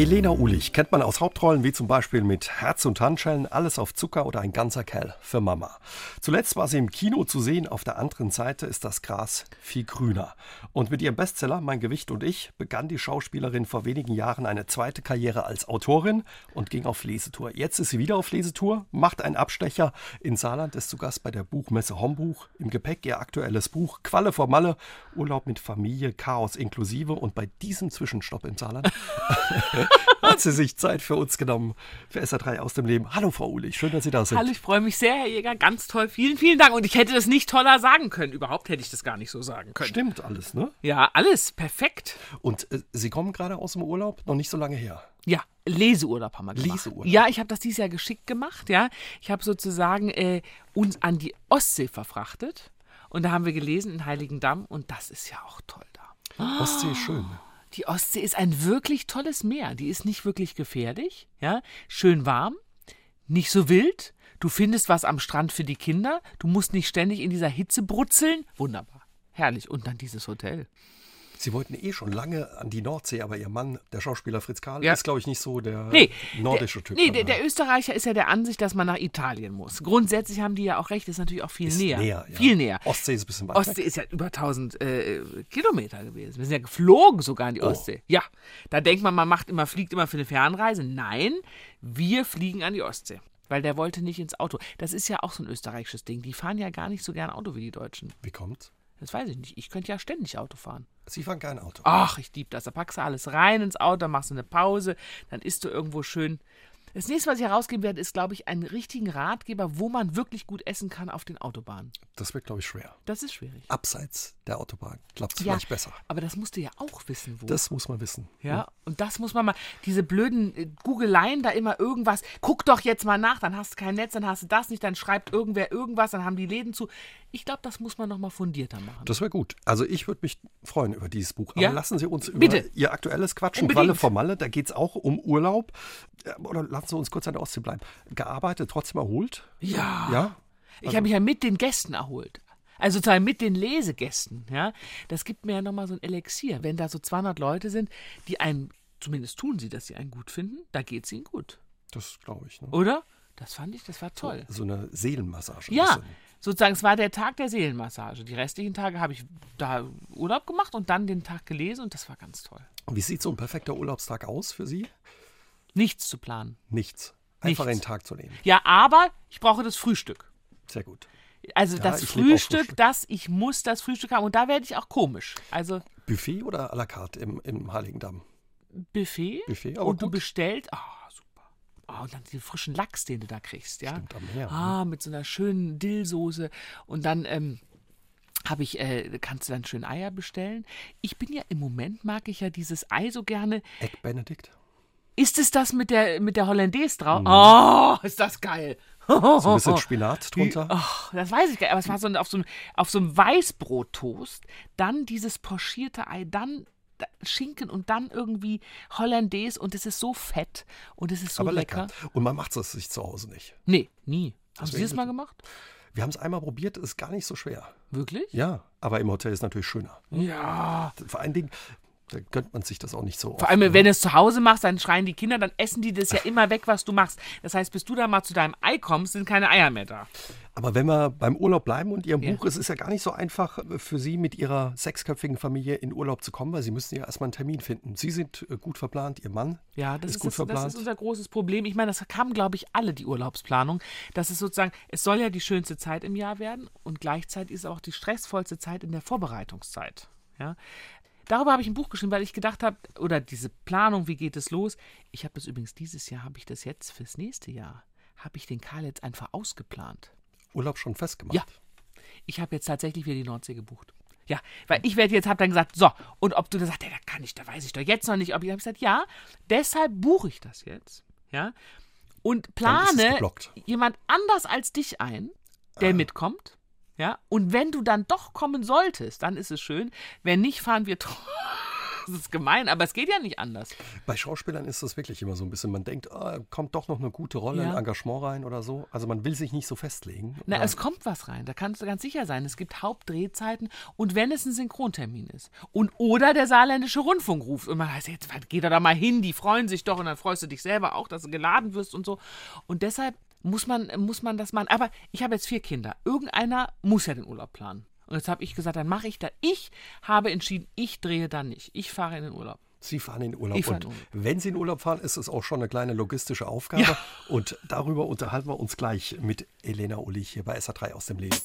Elena Ulich kennt man aus Hauptrollen wie zum Beispiel mit Herz und Handschellen, Alles auf Zucker oder Ein ganzer Kerl für Mama. Zuletzt war sie im Kino zu sehen, auf der anderen Seite ist das Gras viel grüner. Und mit ihrem Bestseller Mein Gewicht und ich begann die Schauspielerin vor wenigen Jahren eine zweite Karriere als Autorin und ging auf Lesetour. Jetzt ist sie wieder auf Lesetour, macht einen Abstecher in Saarland, ist zu Gast bei der Buchmesse Hombuch. Im Gepäck ihr aktuelles Buch Qualle vor Malle, Urlaub mit Familie, Chaos inklusive und bei diesem Zwischenstopp in Saarland hat sie sich Zeit für uns genommen, für SA3 aus dem Leben. Hallo Frau Ulich, schön, dass Sie da sind. Hallo, ich freue mich sehr, Herr Jäger, ganz toll. Vielen, vielen Dank. Und ich hätte das nicht toller sagen können. Überhaupt hätte ich das gar nicht so sagen können. Stimmt alles, ne? Ja, alles perfekt. Und äh, Sie kommen gerade aus dem Urlaub, noch nicht so lange her. Ja, Leseurlaub haben wir gemacht. Leseurlaub. Ja, ich habe das dieses Jahr geschickt gemacht, ja. Ich habe sozusagen äh, uns an die Ostsee verfrachtet. Und da haben wir gelesen in Heiligendamm und das ist ja auch toll da. Ostsee ist schön. Die Ostsee ist ein wirklich tolles Meer. Die ist nicht wirklich gefährlich, ja, schön warm, nicht so wild. Du findest was am Strand für die Kinder. Du musst nicht ständig in dieser Hitze brutzeln. Wunderbar, herrlich. Und dann dieses Hotel. Sie wollten eh schon lange an die Nordsee, aber Ihr Mann, der Schauspieler Fritz Karl, Ja. ist, glaube ich, nicht so der Nee, nordische der, Typ. Nee, der, der Österreicher ist ja der Ansicht, dass man nach Italien muss. Grundsätzlich haben die ja auch recht, ist natürlich auch viel Ist näher. näher, ja. Viel näher. Ostsee ist ein bisschen weit Ostsee weg. ist ja über 1000 äh, Kilometer gewesen. Wir sind ja geflogen sogar in die Oh. Ostsee. Ja, da denkt man, man macht immer, fliegt immer für eine Fernreise. Nein, wir fliegen an die Ostsee. Weil der wollte nicht ins Auto. Das ist ja auch so ein österreichisches Ding. Die fahren ja gar nicht so gern Auto wie die Deutschen. Wie kommt's? Das weiß ich nicht. Ich könnte ja ständig Auto fahren. Sie fahren kein Auto. Ach, ich lieb das. Da packst du alles rein ins Auto, dann machst du eine Pause, dann isst du irgendwo schön. Das nächste, was ich herausgeben werde, ist, glaube ich, einen richtigen Ratgeber, wo man wirklich gut essen kann auf den Autobahnen. Das wird, glaube ich, schwer. Das ist schwierig. Abseits der Autobahn klappt es Ja, vielleicht besser. aber das musst du ja auch wissen, wo. Das muss man wissen. ja, und das muss man mal, diese blöden äh, Googeleien da immer irgendwas, guck doch jetzt mal nach, dann hast du kein Netz, dann hast du das nicht, dann schreibt irgendwer irgendwas, dann haben die Läden zu. Ich glaube, das muss man noch mal fundierter machen. Das wäre gut. Also ich würde mich freuen über dieses Buch. Aber Ja? lassen Sie uns über Bitte. Ihr aktuelles Quatschen. Unbedingt. Vor Malle, da geht es auch um Urlaub. Ja, Oder lassen Sie uns kurz an der Ostsee bleiben. Gearbeitet, trotzdem erholt? Ja. Ja? Ich habe mich ja mit den Gästen erholt. Also sozusagen mit den Lesegästen, ja. Das gibt mir ja nochmal so ein Elixier. Wenn da so 200 Leute sind, die einen, zumindest tun sie, dass sie einen gut finden, da geht es ihnen gut. Das glaube ich. Ne? Oder? Das fand ich, das war toll. So eine Seelenmassage. Ja, bisschen. sozusagen, es war der Tag der Seelenmassage. Die restlichen Tage habe ich da Urlaub gemacht und dann den Tag gelesen und das war ganz toll. Und Wie sieht so ein perfekter Urlaubstag aus für Sie? Nichts zu planen. Nichts. Einfach Nichts. einen Tag zu nehmen. Ja, aber ich brauche das Frühstück. Sehr gut. Also Ja, das Frühstück, Frühstück. das, ich muss das Frühstück haben und da werde ich auch komisch. Also Buffet oder à la carte im, im Heiligendamm? Buffet, Buffet, aber und du gut. bestellst, ah, super. Ah, und dann den frischen Lachs, den du da kriegst, ja. Stimmt, am Meer, ne? Ah, mit so einer schönen Dillsoße und dann ähm, habe ich, äh, kannst du dann schön Eier bestellen. Ich bin ja im Moment mag ich ja dieses Ei so gerne. Egg Benedict? Ist es das mit der mit der Hollandaise drauf? Oh, ist das geil. So ein bisschen Spinat drunter? Ach, das weiß ich gar nicht, aber es war so ein, auf, so einem, auf so einem Weißbrottoast, dann dieses pochierte Ei, dann da- Schinken und dann irgendwie Hollandaise und es ist so fett und es ist so aber lecker. lecker. Und man macht es sich zu Hause nicht. Nee, nie. Haben Sie das mal gemacht? Wir haben es einmal probiert, ist gar nicht so schwer. Wirklich? Ja, aber im Hotel ist natürlich schöner. Ja. Vor allen Dingen, da gönnt man sich das auch nicht so oft. Vor allem, wenn du es zu Hause machst, dann schreien die Kinder, dann essen die das ja immer weg, was du machst. Das heißt, bis du da mal zu deinem Ei kommst, sind keine Eier mehr da. Aber wenn wir beim Urlaub bleiben und Ihrem Ja. Buch, es ist ja gar nicht so einfach äh, für Sie mit Ihrer sechsköpfigen Familie in Urlaub zu kommen, weil Sie müssen ja erstmal einen Termin finden. Sie sind äh, gut verplant, Ihr Mann Ja, das ist, ist, gut das, verplant. das ist unser großes Problem. Ich meine, das haben, glaube ich, alle die Urlaubsplanung. Das ist sozusagen, es soll ja die schönste Zeit im Jahr werden und gleichzeitig ist es auch die stressvollste Zeit in der Vorbereitungszeit. Ja. Darüber habe ich ein Buch geschrieben, weil ich gedacht habe, oder diese Planung, wie geht es los? Ich habe das übrigens dieses Jahr, habe ich das jetzt fürs nächste Jahr, habe ich den Karl jetzt einfach ausgeplant. Urlaub schon festgemacht. Ja. Ich habe jetzt tatsächlich wieder die Nordsee gebucht. Ja, weil ich werde jetzt, habe dann gesagt, so, und ob du da sagst, ja, da kann ich, da weiß ich doch jetzt noch nicht, ob ich habe gesagt, ja, deshalb buche ich das jetzt, ja, und plane jemand anders als dich ein, der mitkommt, ja, und wenn du dann doch kommen solltest, dann ist es schön, wenn nicht, fahren wir, Das ist gemein, aber es geht ja nicht anders. Bei Schauspielern ist das wirklich immer so ein bisschen, man denkt, ah, kommt doch noch eine gute Rolle, Ja. ein Engagement rein oder so. Also man will sich nicht so festlegen. Na, Oder- es kommt was rein, da kannst du ganz sicher sein. Es gibt Hauptdrehzeiten und wenn es ein Synchrontermin ist und oder der saarländische Rundfunk ruft und man heißt, jetzt geh doch da mal hin, die freuen sich doch und dann freust du dich selber auch, dass du geladen wirst und so. Und deshalb muss man, muss man das machen. Aber ich habe jetzt vier Kinder. Irgendeiner muss ja den Urlaub planen. Und jetzt habe ich gesagt, dann mache ich da. Ich habe entschieden, ich drehe da nicht. Ich fahre in den Urlaub. Sie fahren in den Urlaub. Fahr und in Urlaub. wenn Sie in Urlaub fahren, ist es auch schon eine kleine logistische Aufgabe. Ja. Und darüber unterhalten wir uns gleich mit Elena Ullich hier bei SA3 aus dem Leben.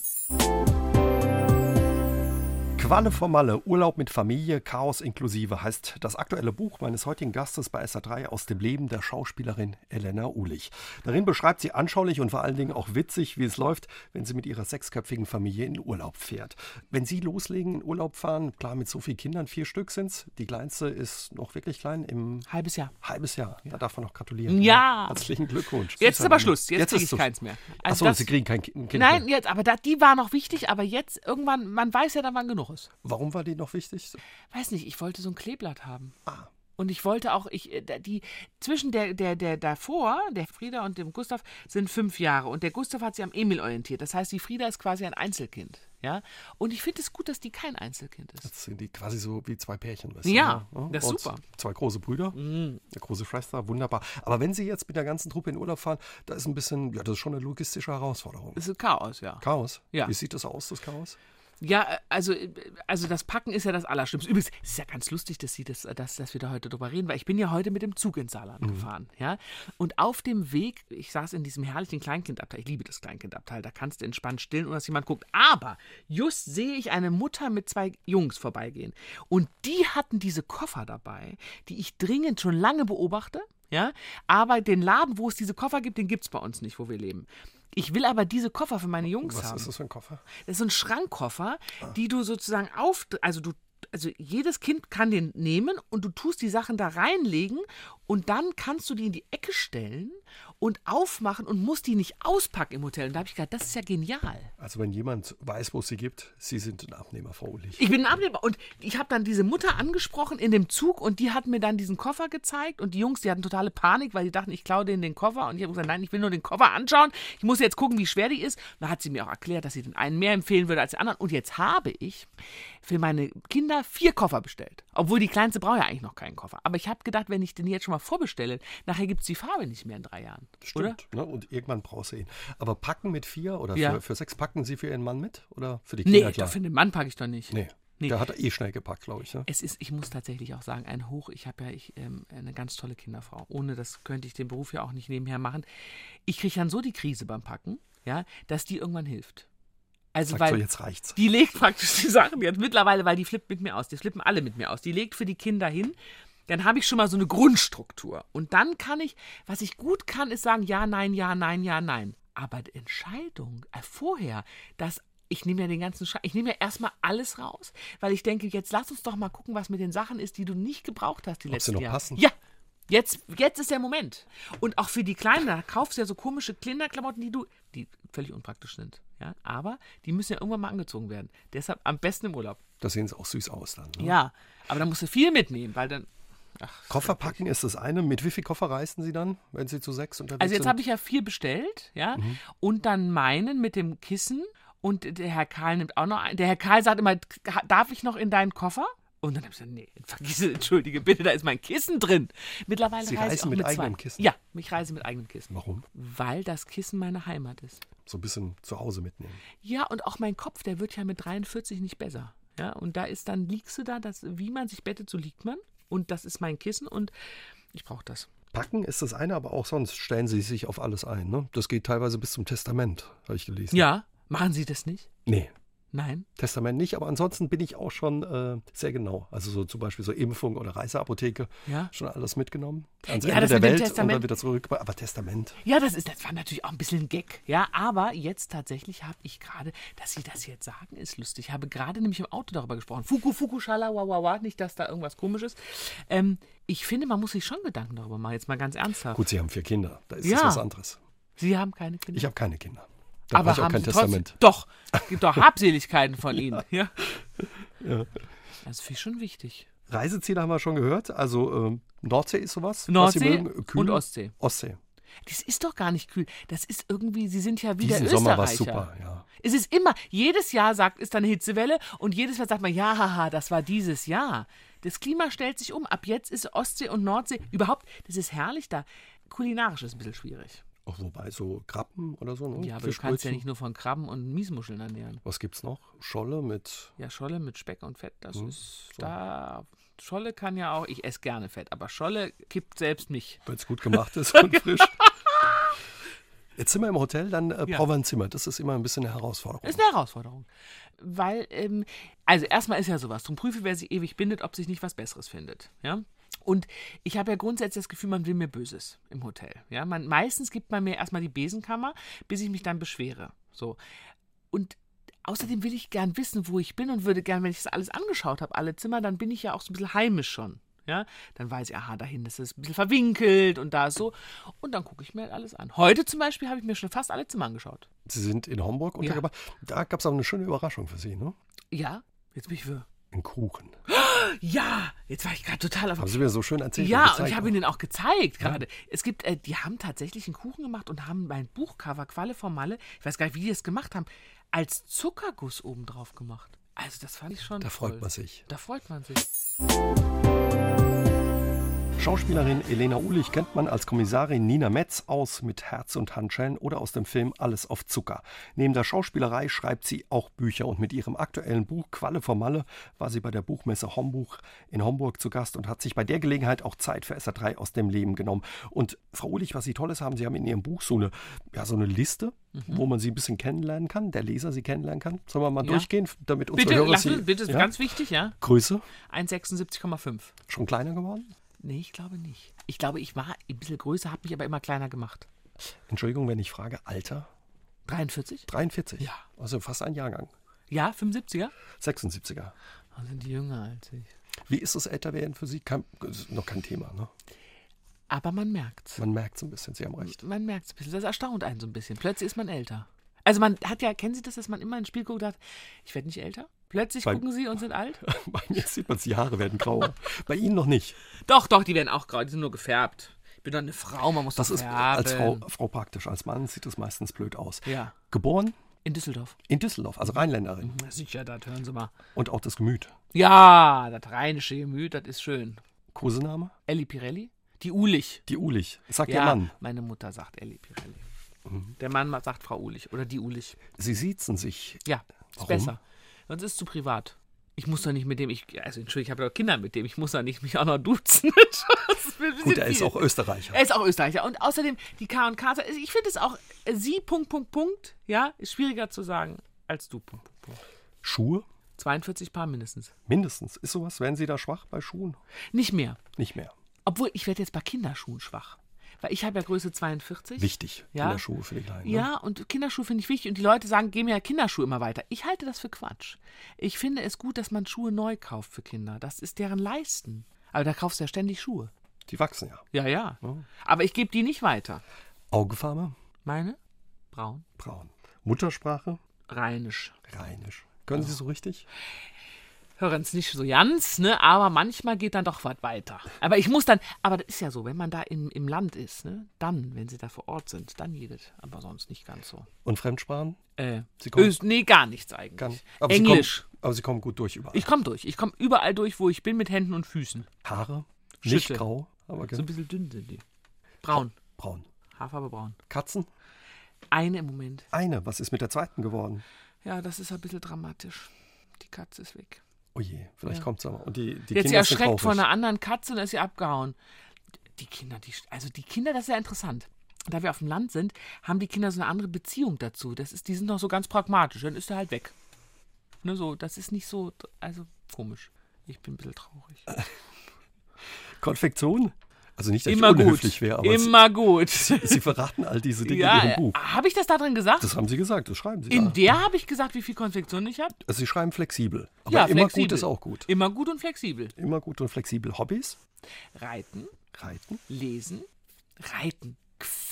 Qualle vor Malle, Urlaub mit Familie, Chaos inklusive heißt das aktuelle Buch meines heutigen Gastes bei SA3 aus dem Leben der Schauspielerin Elena Ulich. Darin beschreibt sie anschaulich und vor allen Dingen auch witzig, wie es läuft, wenn sie mit ihrer sechsköpfigen Familie in Urlaub fährt. Wenn Sie loslegen, in Urlaub fahren, klar mit so vielen Kindern, vier Stück sind's. Die kleinste ist noch wirklich klein, im Halbes Jahr. halbes Jahr. Da darf man noch gratulieren. Ja. Herzlichen Glückwunsch. Jetzt ist aber. Schluss. Jetzt, kriege ist ich keins mehr. Achso, das- Sie kriegen kein Ki- ein Kind Nein, mehr. jetzt, aber da, die war noch wichtig, aber jetzt irgendwann, man weiß ja dann, wann genug ist. Warum war die noch wichtig? Weiß nicht, ich wollte so ein Kleeblatt haben. Ah. Und ich wollte auch, ich, äh, die, zwischen der, der, der davor, der Frieda und dem Gustav, sind fünf Jahre. Und der Gustav hat sich am Emil orientiert. Das heißt, die Frieda ist quasi ein Einzelkind. Ja? Und ich finde es gut, dass die kein Einzelkind ist. Jetzt sind die quasi so wie zwei Pärchen. weißt du, Ja, ne? das ist Und super. Mhm. Zwei große Brüder, eine große Schwester, wunderbar. Aber wenn Sie jetzt mit der ganzen Truppe in Urlaub fahren, da ist ein bisschen, ja, das ist schon eine logistische Herausforderung. Das ist Chaos, ja. Chaos? Ja. Wie sieht das aus, das Chaos? Ja, äh, also, äh, also das Packen ist ja das Allerschlimmste. Übrigens, es ist ja ganz lustig, dass, Sie das, äh, dass, dass wir da heute drüber reden, weil ich bin ja heute mit dem Zug ins Saarland gefahren. Ja? Und auf dem Weg, ich saß in diesem herrlichen Kleinkindabteil, ich liebe das Kleinkindabteil, da kannst du entspannt stillen, ohne dass jemand guckt. Aber just sehe ich eine Mutter mit zwei Jungs vorbeigehen. Und die hatten diese Koffer dabei, die ich dringend schon lange beobachte. Ja, aber den Laden, wo es diese Koffer gibt, den gibt es bei uns nicht, wo wir leben. Ich will aber diese Koffer für meine Jungs Was haben. ist das für ein Koffer? Das ist so ein Schrankkoffer, die du sozusagen auf, also du, also jedes Kind kann den nehmen und du tust die Sachen da reinlegen und dann kannst du die in die Ecke stellen und aufmachen und musst die nicht auspacken im Hotel. Und da habe ich gedacht, das ist ja genial. Also wenn jemand weiß, wo es sie gibt, Sie sind ein Abnehmer, Frau Ullich. Ich bin ein Abnehmer und ich habe dann diese Mutter angesprochen in dem Zug und die hat mir dann diesen Koffer gezeigt und die Jungs, die hatten totale Panik, weil die dachten, ich klaue denen den Koffer und ich habe gesagt, nein, ich will nur den Koffer anschauen. Ich muss jetzt gucken, wie schwer die ist. Da hat sie mir auch erklärt, dass sie den einen mehr empfehlen würde als den anderen und jetzt habe ich für meine Kinder vier Koffer bestellt. Obwohl die kleinste braucht ja eigentlich noch keinen Koffer. Aber ich habe gedacht, wenn ich den jetzt schon mal vorbestelle, nachher gibt es die Farbe nicht mehr in drei Jahren. Oder? Stimmt. Ne? Und irgendwann brauchst du ihn. Aber packen mit vier oder Ja. für, für sechs packen Sie für Ihren Mann mit? Oder für die Nee, Kinder klar? für den Mann packe ich doch nicht. Nee. Nee. Der hat eh schnell gepackt, glaube ich. Ne? Es ist, ich muss tatsächlich auch sagen, ein Hoch. Ich habe ja ich, ähm, eine ganz tolle Kinderfrau. Ohne das könnte ich den Beruf ja auch nicht nebenher machen. Ich kriege dann so die Krise beim Packen, ja, dass die irgendwann hilft. Also Sagt weil so, jetzt reicht's. die legt praktisch die Sachen jetzt mittlerweile, weil die flippt mit mir aus. Die flippen alle mit mir aus. Die legt für die Kinder hin. Dann habe ich schon mal so eine Grundstruktur. Und dann kann ich, was ich gut kann, ist sagen, ja, nein, ja, nein, ja, nein. Aber die Entscheidung äh, vorher, dass ich nehme ja den ganzen Schrank, ich nehme ja erstmal alles raus, weil ich denke, jetzt lass uns doch mal gucken, was mit den Sachen ist, die du nicht gebraucht hast die Ob sie letzten noch Jahre. passen? Ja, jetzt, jetzt ist der Moment. Und auch für die Kleinen, da kaufst du ja so komische Kinderklamotten, die du, die völlig unpraktisch sind. Ja, aber die müssen ja irgendwann mal angezogen werden. Deshalb am besten im Urlaub. Da sehen sie auch süß aus dann. Ne? Ja, aber da musst du viel mitnehmen, weil dann. Ach, Koffer packen ist das eine. Mit wie viel Koffer reisen Sie dann, wenn Sie zu sechs unterwegs also jetzt sind? habe ich ja vier bestellt, ja, und dann meinen mit dem Kissen und der Herr Karl nimmt auch noch einen. Der Herr Karl sagt immer, darf ich noch in deinen Koffer? Und dann habe ich gesagt, nee, vergiss es, entschuldige bitte, da ist mein Kissen drin. Mittlerweile Sie reise ich reisen auch mit mit eigenem zwei. Kissen? Ja, ich reise mit eigenem Kissen. Warum? Weil das Kissen meine Heimat ist. So ein bisschen zu Hause mitnehmen. Ja, und auch mein Kopf, der wird ja mit 43 nicht besser. Ja, und da ist dann, liegst du da, das, wie man sich bettet, so liegt man. Und das ist mein Kissen und ich brauche das. Packen ist das eine, aber auch sonst stellen Sie sich auf alles ein. Ne? Das geht teilweise bis zum Testament, habe ich gelesen. Ja, machen Sie das nicht? Nee, Nein. Testament nicht, aber ansonsten bin ich auch schon äh, sehr genau. Also so zum Beispiel so Impfung oder Reiseapotheke. Ja. Schon alles mitgenommen. Ans Ja, Ende das der mit Welt und Testament- dann wieder zurück. Aber Testament. Ja, das ist, das war natürlich auch ein bisschen ein Gag. Ja, aber jetzt tatsächlich habe ich gerade, dass Sie das jetzt sagen, ist lustig. Ich habe gerade nämlich im Auto darüber gesprochen. Fuku, Fuku, Schala, wa, wa, wa. Nicht, dass da irgendwas komisch ist. Ähm, ich finde, man muss sich schon Gedanken darüber machen. Jetzt mal ganz ernsthaft. Gut, Sie haben vier Kinder. Da ist Ja. das was anderes. Sie haben keine Kinder. Ich habe keine Kinder. Da aber ich auch haben kein Sie trotzdem, Testament. Doch, es gibt doch Habseligkeiten von Ihnen. Ja. Das finde ich schon wichtig. Reiseziele haben wir schon gehört. Also ähm, Nordsee ist sowas. Nordsee und Ostsee. Ostsee. Das ist doch gar nicht kühl. Das ist irgendwie, sie sind ja wie der Diesen Sommer war Österreicher. super, ja. Es ist immer, jedes Jahr sagt, ist da eine Hitzewelle und jedes Mal sagt man, ja, haha, das war dieses Jahr. Das Klima stellt sich um. Ab jetzt ist Ostsee und Nordsee überhaupt, das ist herrlich da. Kulinarisch ist ein bisschen schwierig. Auch wobei so Krabben oder so. Ne? Ja, aber du kannst ja nicht nur von Krabben und Miesmuscheln ernähren. Was gibt's noch? Scholle mit. Ja, Scholle mit Speck und Fett, das Hm, ist da. Scholle kann ja auch, ich esse gerne Fett, aber Scholle kippt selbst mich. Wenn es gut gemacht ist und frisch. Jetzt sind wir im Hotel, dann äh, Ja. brauchen wir ein Zimmer. Das ist immer ein bisschen eine Herausforderung. Ist eine Herausforderung. Weil, ähm, also erstmal ist ja sowas. Drum prüfe, wer sich ewig bindet, ob sich nicht was Besseres findet. Ja? Und ich habe ja grundsätzlich das Gefühl, man will mir Böses im Hotel. Ja? Man, meistens gibt man mir erstmal die Besenkammer, bis ich mich dann beschwere. So. Und außerdem will ich gern wissen, wo ich bin und würde gern, wenn ich das alles angeschaut habe, alle Zimmer, dann bin ich ja auch so ein bisschen heimisch schon. Ja, dann weiß ich, aha, dahin ist es ein bisschen verwinkelt und da ist so. Und dann gucke ich mir halt alles an. Heute zum Beispiel habe ich mir schon fast alle Zimmer angeschaut. Sie sind in Homburg untergebracht. Da gab es auch eine schöne Überraschung für Sie, ne? Ja, jetzt bin ich für. Ein Kuchen. Ja, jetzt war ich gerade total auf. Haben Sie mir so schön erzählt. Ja, und und ich habe auch. Ihnen auch gezeigt gerade. Es gibt, äh, die haben tatsächlich einen Kuchen gemacht und haben mein Buchcover Qualle vom Malle, ich weiß gar nicht, wie die das gemacht haben, als Zuckerguss oben drauf gemacht. Also das fand ich schon Da toll. freut man sich. Da freut man sich. Schauspielerin Elena Ulich kennt man als Kommissarin Nina Metz aus mit Herz und Handschellen oder aus dem Film Alles auf Zucker. Neben der Schauspielerei schreibt sie auch Bücher und mit ihrem aktuellen Buch Qualle vom Malle war sie bei der Buchmesse Hombuch in Homburg zu Gast und hat sich bei der Gelegenheit auch Zeit für SR3 aus dem Leben genommen. Und Frau Ulich, was Sie Tolles haben, Sie haben in Ihrem Buch so eine, ja, so eine Liste, wo man Sie ein bisschen kennenlernen kann, der Leser Sie kennenlernen kann. Sollen wir mal Ja. durchgehen, damit unsere Bitte, Hörer lass Sie... bitte, ja? ganz wichtig, ja? Größe? 1,76,5. Schon kleiner geworden? Nee, ich glaube nicht. Ich glaube, ich war ein bisschen größer, habe mich aber immer kleiner gemacht. Entschuldigung, wenn ich frage, Alter? 43? 43? Ja. Also fast ein Jahrgang. Ja, 75er? 76er. Da sind die jünger als ich. Wie ist das Älterwerden für Sie? Kein, noch kein Thema, ne? Aber man merkt's. Man merkt es ein bisschen, Sie haben recht. Man merkt es ein bisschen. Das erstaunt einen so ein bisschen. Plötzlich ist man älter. Also man hat ja, kennen Sie das, dass man immer ins Spiel guckt und sagt, ich werde nicht älter? Plötzlich Bei- gucken Sie und sind alt? Bei mir sieht man, die Haare werden grauer. Bei Ihnen noch nicht. Doch, doch, die werden auch grau, die sind nur gefärbt. Ich bin doch eine Frau, man muss Das doch ist färben. als Frau, Frau praktisch. Als Mann sieht das meistens blöd aus. Ja, Geboren in Düsseldorf. in Düsseldorf, also Rheinländerin. Na sicher, das hören Sie mal. Und auch das Gemüt. Ja, das rheinische Gemüt, das ist schön. Kosename? Elli Pirelli? Die Ulich. Die Ulich. Sagt ja, Ihr Mann. meine Mutter sagt Elli Pirelli. Mhm. Der Mann sagt Frau Ulich oder die Ulich. Sie siezen sich. Ja, ist Warum? besser. Sonst ist es zu privat. Ich muss doch nicht mit dem, ich, also Entschuldigung, ich habe doch Kinder mit dem, ich muss doch nicht mich auch noch duzen. Gut, er ist viel. auch Österreicher. Er ist auch Österreicher. Und außerdem die K und K, ich finde es auch, äh, sie, Punkt, Punkt, Punkt, ja, ist schwieriger zu sagen als du, Punkt, Punkt, Punkt. Schuhe? 42 Paar mindestens. Mindestens. Ist sowas? Werden Sie da schwach bei Schuhen? Nicht mehr. Nicht mehr. Obwohl, ich werde jetzt bei Kinderschuhen schwach. Weil ich habe ja Größe 42. Wichtig. Ja. Kinderschuhe für die Kleinen. Ne? Ja, und Kinderschuhe finde ich wichtig. Und die Leute sagen, geh mir ja Kinderschuhe immer weiter. Ich halte das für Quatsch. Ich finde es gut, dass man Schuhe neu kauft für Kinder. Das ist deren Leisten. Aber da kaufst du ja ständig Schuhe. Die wachsen ja. Ja, ja. Aber ich gebe die nicht weiter. Augefarbe? Meine? Braun. Braun. Muttersprache? Rheinisch. Rheinisch. Können Sie so richtig? Hören es nicht so ganz, ne? Aber manchmal geht dann doch was weiter. Aber ich muss dann, aber das ist ja so, wenn man da im, im Land ist, ne? Dann, wenn sie da vor Ort sind, dann geht es. Aber sonst nicht ganz so. Und Fremdsprachen? Äh, Sie kommen- Öst, nee, gar nichts eigentlich. Kann. Aber Sie Englisch. kommen, aber Sie kommen gut durch überall. Ich komme durch. Ich komme überall durch, wo ich bin, mit Händen und Füßen. Haare? Nicht Schütte. grau, aber So ein bisschen dünn sind die. Braun. braun. Haarfarbe braun. Katzen? Eine im Moment. Eine. Was ist mit der zweiten geworden? Ja, das ist ein bisschen dramatisch. Die Katze ist weg. Oh je, vielleicht Ja. kommt's aber. Und die, die Jetzt sie Kinder sind erschreckt von einer anderen Katze und ist sie abgehauen. Die Kinder, die, also die Kinder, das ist ja interessant. Da wir auf dem Land sind, haben die Kinder so eine andere Beziehung dazu. Das ist, die sind noch so ganz pragmatisch. Dann ist er halt weg. Ne, so, das ist nicht so, also komisch. Ich bin ein bisschen traurig. Konfektion? Also nicht, dass Immer ich gut. unhöflich wäre, aber Immer gut. Sie, Sie verraten all diese Dinge in ja, Ihrem Buch. habe ich das da drin gesagt? Das haben Sie gesagt, das schreiben Sie In da. der habe ich gesagt, wie viel Konfektion ich habe. Also Sie schreiben flexibel. Aber Ja, immer flexibel. gut ist auch gut. Immer gut und flexibel. Immer gut und flexibel. Hobbys? Reiten, Reiten? lesen, reiten.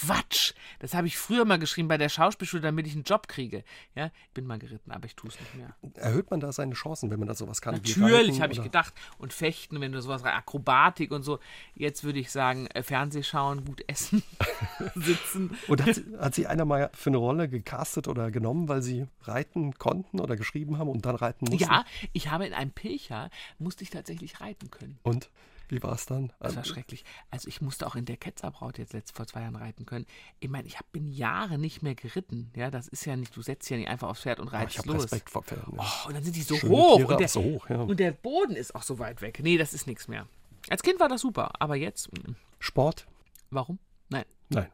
Quatsch. Das habe ich früher mal geschrieben bei der Schauspielschule, damit ich einen Job kriege. Ja, ich bin mal geritten, aber ich tue es nicht mehr. Erhöht man da seine Chancen, wenn man da sowas kann? Natürlich, habe ich gedacht. Und Fechten, wenn du sowas, Akrobatik und so. Jetzt würde ich sagen, äh, Fernseh schauen, gut essen, sitzen. Und hat, sie- hat sie einer mal für eine Rolle gecastet oder genommen, weil sie reiten konnten oder geschrieben haben und dann reiten mussten? Ja, ich habe in einem Pilcher, musste ich tatsächlich reiten können. Und wie war es dann? Das war schrecklich. Also ich musste auch in der Ketzerbraut jetzt letzt vor zwei Jahren reiten können. Ich meine, ich bin Jahre nicht mehr geritten. Ja, das ist ja nicht, du setzt ja nicht einfach aufs Pferd und ich reitest habe los. Respekt vor Pferden. ja. Oh, und dann sind die so Schöne hoch. Tiere, und, der, so hoch, ja. und der Boden ist auch so weit weg. Nee, das ist nichts mehr. Als Kind war das super, aber jetzt, mm, Sport? warum? Nein. Nein.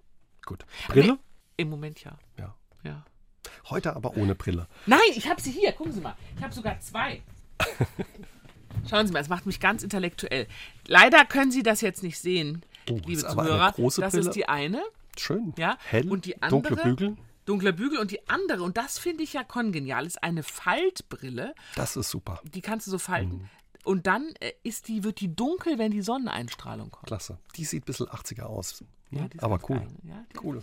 Gut. Brille? Nee, Im Moment ja. Ja. Ja. Heute aber ohne Brille. Nein, ich habe sie hier. Gucken Sie mal. Ich habe sogar zwei. Schauen Sie mal, es macht mich ganz intellektuell. Leider können Sie das jetzt nicht sehen, Oh, liebe Zuhörer. das ist die eine. Schön. Ja, Hell. und die andere, Dunkle Bügel. Dunkler Bügel und die andere, und das finde ich ja kongenial, ist eine Faltbrille. Das ist super. Die kannst du so falten. Mhm. Und dann äh, ist die, wird die dunkel, wenn die Sonneneinstrahlung kommt. Klasse. Die sieht ein bisschen 80er aus. Ja, ne? ist aber cool. Ja, Cool.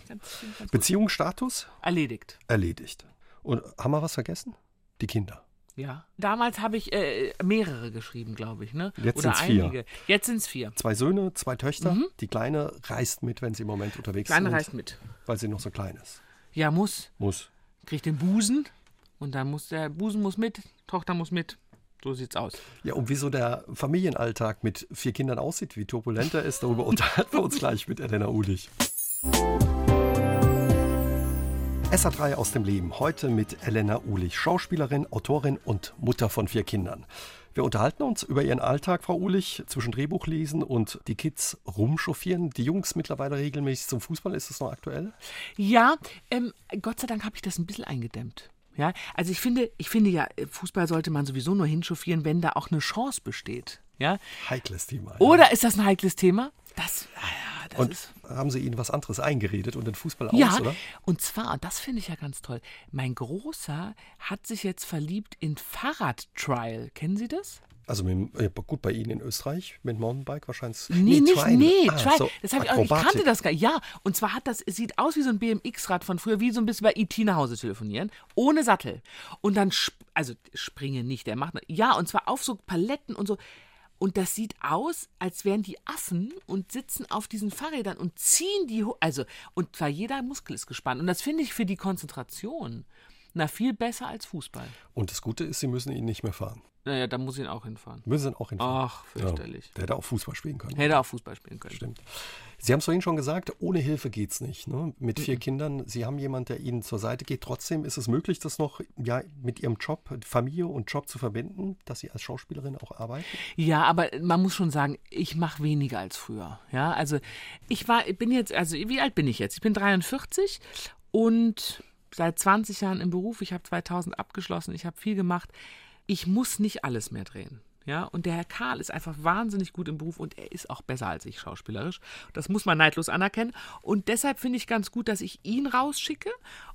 Beziehungsstatus? Erledigt. Erledigt. Und haben wir was vergessen? Die Kinder. Ja. Damals habe ich äh, mehrere geschrieben, glaube ich. Ne? Jetzt Oder sind's vier. einige. Jetzt sind es vier. Zwei Söhne, zwei Töchter. Die Kleine reist mit, wenn sie im Moment unterwegs Mhm. Kleine sind. reist mit. Weil sie noch so klein ist. Ja, muss. Muss. Kriegt den Busen. Und dann muss der Busen muss mit, Tochter muss mit. So sieht's aus. Ja, und wieso der Familienalltag mit vier Kindern aussieht, wie turbulent er ist, darüber unterhalten wir uns gleich mit Elena Ulich. SA3 aus dem Leben. Heute mit Elena Ulich, Schauspielerin, Autorin und Mutter von vier Kindern. Wir unterhalten uns über ihren Alltag, Frau Ulich, zwischen Drehbuch lesen und die Kids rumchauffieren. Die Jungs mittlerweile regelmäßig zum Fußball. Ist das noch aktuell? Ja, ähm, Gott sei Dank habe ich das ein bisschen eingedämmt. Ja, also ich finde, ich finde ja, Fußball sollte man sowieso nur hinchauffieren, wenn da auch eine Chance besteht. Ja? Heikles Thema. ja. Oder ist das ein heikles Thema? Das, ja, ja, das Und ist. haben Sie ihnen was anderes eingeredet und den Fußball Ja, aus, oder? und zwar, und das finde ich ja ganz toll, mein Großer hat sich jetzt verliebt in Fahrradtrial. Kennen Sie das? Also mit, ja, gut bei Ihnen in Österreich mit Mountainbike wahrscheinlich. Nee, nicht, Trial. nee, Ah, Trial. so das habe ich auch, ich kannte das gar nicht. Ja, und zwar hat das, es sieht aus wie so ein BMX-Rad von früher, wie so ein bisschen bei IT nach Hause telefonieren, ohne Sattel. Und dann, also springen nicht, der macht, ja, und zwar auf so Paletten und so. Und das sieht aus, als wären die Affen und sitzen auf diesen Fahrrädern und ziehen die. Also, und zwar jeder Muskel ist gespannt. Und das finde ich für die Konzentration, na, viel besser als Fußball. Und das Gute ist, Sie müssen ihn nicht mehr fahren. Naja, da muss ich ihn auch hinfahren. Müssen Sie ihn auch hinfahren. Ach, fürchterlich. Ja, der hätte auch Fußball spielen können. Hätte auch Fußball spielen können. Stimmt. Sie haben es vorhin schon gesagt, ohne Hilfe geht es nicht. Ne? Mit Mhm. vier Kindern, Sie haben jemanden, der Ihnen zur Seite geht. Trotzdem ist es möglich, das noch ja, mit Ihrem Job, Familie und Job zu verbinden, dass Sie als Schauspielerin auch arbeiten? Ja, aber man muss schon sagen, ich mache weniger als früher. Ja, also ich war, ich bin jetzt, also wie alt bin ich jetzt? Ich bin 43 und seit 20 Jahren im Beruf. Ich habe 2000 abgeschlossen. Ich habe viel gemacht. Ich muss nicht alles mehr drehen. Ja, und der Herr Karl ist einfach wahnsinnig gut im Beruf und er ist auch besser als ich schauspielerisch. Das muss man neidlos anerkennen. Und deshalb finde ich ganz gut, dass ich ihn rausschicke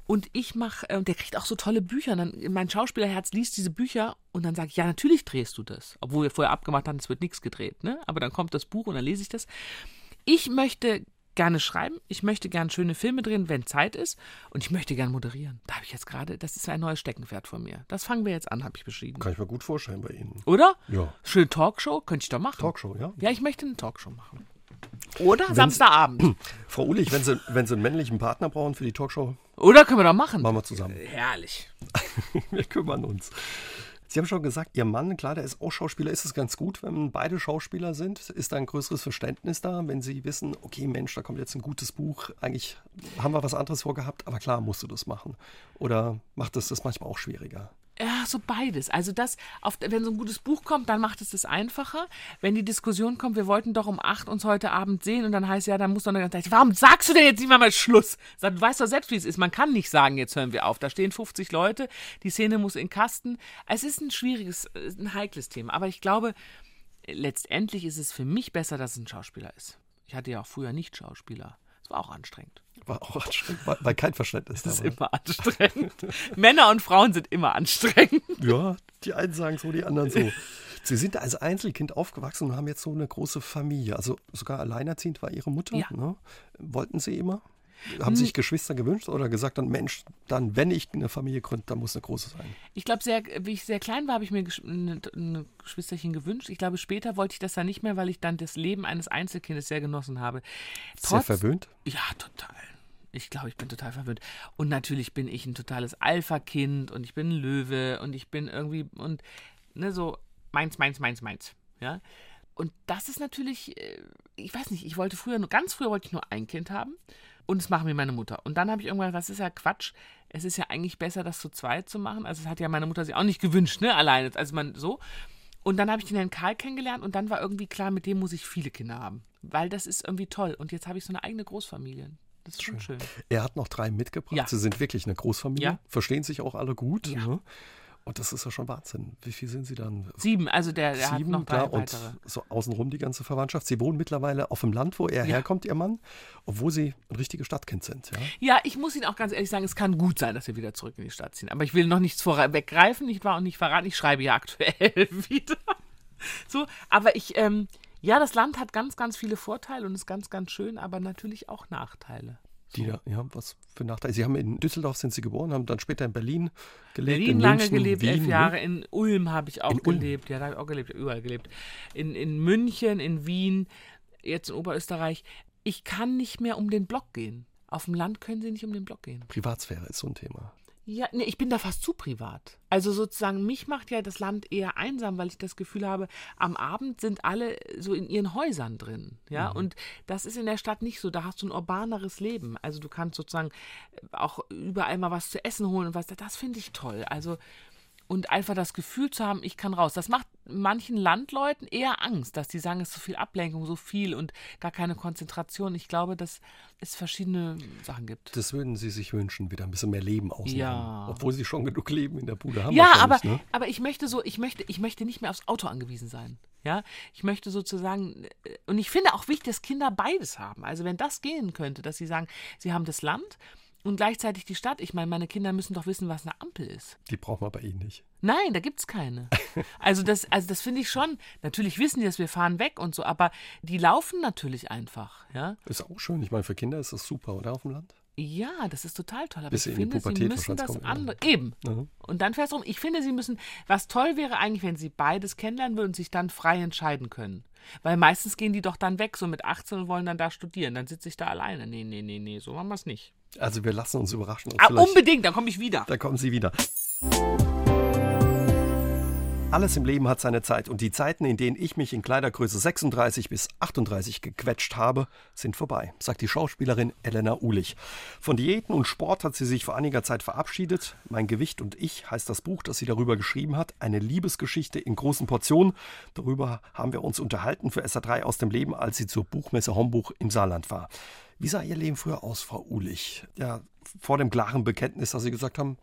und ich mache, äh, der kriegt auch so tolle Bücher. Und dann, mein Schauspielerherz liest diese Bücher und dann sage ich, ja, natürlich drehst du das. Obwohl wir vorher abgemacht haben, es wird nichts gedreht. Ne? Aber dann kommt das Buch und dann lese ich das. Ich möchte gerne schreiben, ich möchte gerne schöne Filme drehen, wenn Zeit ist. Und ich möchte gerne moderieren. Da habe ich jetzt gerade, das ist ein neues Steckenpferd von mir. Das fangen wir jetzt an, habe ich beschrieben. Kann ich mir gut vorstellen bei Ihnen. Oder? Ja. Schöne Talkshow, könnte ich doch machen. Talkshow, ja. Ja, ich möchte eine Talkshow machen. Oder Samstagabend. Frau Ulich, wenn Sie, wenn Sie einen männlichen Partner brauchen für die Talkshow, Oder können wir doch machen. machen wir zusammen. Herrlich. Wir kümmern uns. Sie haben schon gesagt, Ihr Mann, klar, der ist auch Schauspieler. Ist es ganz gut, wenn beide Schauspieler sind? Ist da ein größeres Verständnis da, wenn Sie wissen, okay, Mensch, da kommt jetzt ein gutes Buch. Eigentlich haben wir was anderes vorgehabt, aber klar, musst du das machen. Oder macht es das manchmal auch schwieriger? Ja, so beides. Also das, auf, wenn so ein gutes Buch kommt, dann macht es das einfacher. Wenn die Diskussion kommt, wir wollten doch um acht uns heute Abend sehen und dann heißt ja, dann muss doch eine ganze Zeit, warum sagst du denn jetzt nicht mal mal Schluss? Du weißt doch selbst, wie es ist. Man kann nicht sagen, jetzt hören wir auf. Da stehen 50 Leute, die Szene muss in Kasten. Es ist ein schwieriges, äh, ein heikles Thema. Aber ich glaube, letztendlich ist es für mich besser, dass es ein Schauspieler ist. Ich hatte ja auch früher nicht Schauspieler. War auch anstrengend. War auch anstrengend, weil, weil kein Verständnis da Das ist war. immer anstrengend. Männer und Frauen sind immer anstrengend. Ja, die einen sagen so, die anderen so. Sie sind als Einzelkind aufgewachsen und haben jetzt so eine große Familie. Also sogar alleinerziehend war Ihre Mutter. Ja. Ne? Wollten Sie immer? Haben sich Geschwister gewünscht oder gesagt dann, Mensch, dann, wenn ich eine Familie gründe, dann muss eine große sein? Ich glaube, sehr, wie ich sehr klein war, habe ich mir ein Geschwisterchen gewünscht. Ich glaube, später wollte ich das dann nicht mehr, weil ich dann das Leben eines Einzelkindes sehr genossen habe. Sehr Trotz- verwöhnt? Ja, total. Ich glaube, ich bin total verwöhnt. Und natürlich bin ich ein totales Alpha-Kind und ich bin ein Löwe und ich bin irgendwie und ne, so meins, meins, meins, meins. Ja. Und das ist natürlich, äh, ich weiß nicht, ich wollte früher, nur ganz früher wollte ich nur ein Kind haben und das machen mir meine Mutter. Und dann habe ich irgendwann, das ist ja Quatsch. Es ist ja eigentlich besser, das zu zweit zu machen. Also, es hat ja meine Mutter sich auch nicht gewünscht, ne, alleine. Also, man so. Und dann habe ich den Herrn Karl kennengelernt und dann war irgendwie klar, mit dem muss ich viele Kinder haben. Weil das ist irgendwie toll. Und jetzt habe ich so eine eigene Großfamilie. Das ist schon schön. Er hat noch drei mitgebracht. Ja. Sie sind wirklich eine Großfamilie. Ja. Verstehen sich auch alle gut. Ja. Ne? Und das ist ja schon Wahnsinn. Wie viel sind Sie dann? Sieben, also der, der hat Sieben, noch drei. Und weitere. so außenrum die ganze Verwandtschaft. Sie wohnen mittlerweile auf dem Land, wo er Ja. herkommt, Ihr Mann, obwohl Sie ein richtiges Stadtkind sind. Ja? Ja, ich muss Ihnen auch ganz ehrlich sagen, es kann gut sein, dass wir wieder zurück in die Stadt ziehen. Aber ich will noch nichts vorweggreifen, nicht wahr? Und nicht verraten. Ich schreibe ja aktuell wieder. So, aber ich, ähm, ja, das Land hat ganz, ganz viele Vorteile und ist ganz, ganz schön, aber natürlich auch Nachteile. Die, da- ja, was für Nachteile. Sie haben in Düsseldorf sind Sie geboren, haben dann später in Berlin gelebt. Berlin in lange München, gelebt, Wien, elf ne? Jahre. In Ulm habe ich auch In Ulm? gelebt. Ja, da habe ich auch gelebt, überall gelebt. In, in München, in Wien, jetzt in Oberösterreich. Ich kann nicht mehr um den Block gehen. Auf dem Land können Sie nicht um den Block gehen. Privatsphäre ist so ein Thema. Ja, nee, ich bin da fast zu privat. Also sozusagen, mich macht ja das Land eher einsam, weil ich das Gefühl habe, am Abend sind alle so in ihren Häusern drin. Ja, und das ist in der Stadt nicht so. Da hast du ein urbaneres Leben. Also du kannst sozusagen auch überall mal was zu essen holen und was. Das finde ich toll. Also und einfach das Gefühl zu haben, ich kann raus. Das macht manchen Landleuten eher Angst, dass die sagen, es ist so viel Ablenkung, so viel und gar keine Konzentration. Ich glaube, dass es verschiedene Sachen gibt. Das würden Sie sich wünschen, wieder ein bisschen mehr Leben ausmachen. Ja. Obwohl Sie schon genug Leben in der Bude haben. Ja, aber, Ne? aber ich möchte so, ich möchte, ich möchte nicht mehr aufs Auto angewiesen sein. Ja, ich möchte sozusagen, äh, und ich finde auch wichtig, dass Kinder beides haben. Also wenn das gehen könnte, dass sie sagen, sie haben das Land und gleichzeitig die Stadt. Ich meine, meine Kinder müssen doch wissen, was eine Ampel ist. Die braucht man bei Ihnen nicht. Nein, da gibt's keine. Also das, also das finde ich schon. Natürlich wissen die, dass wir fahren weg und so, aber die laufen natürlich einfach, ja. Ist auch schön. Ich meine, für Kinder ist das super, oder auf dem Land? Ja, das ist total toll. Aber Bis sie ich finde, sie müssen das kommen, andere. Eben. Mhm. Und dann fährst du um. Ich finde, sie müssen. Was toll wäre eigentlich, wenn sie beides kennenlernen würden und sich dann frei entscheiden können. Weil meistens gehen die doch dann weg, so mit 18 und wollen dann da studieren. Dann sitze ich da alleine. Nee, nee, nee, nee, so machen wir es nicht. Also wir lassen uns überraschen. Ah, unbedingt, dann komme ich wieder. Da kommen Sie wieder. Alles im Leben hat seine Zeit und die Zeiten, in denen ich mich in Kleidergröße 36 bis 38 gequetscht habe, sind vorbei, sagt die Schauspielerin Elena Uhlich. Von Diäten und Sport hat sie sich vor einiger Zeit verabschiedet. Mein Gewicht und ich heißt das Buch, das sie darüber geschrieben hat. Eine Liebesgeschichte in großen Portionen. Darüber haben wir uns unterhalten für SA3 aus dem Leben, als sie zur Buchmesse Hombuch im Saarland war. Wie sah Ihr Leben früher aus, Frau Uhlich? Ja, vor dem klaren Bekenntnis, dass Sie gesagt haben,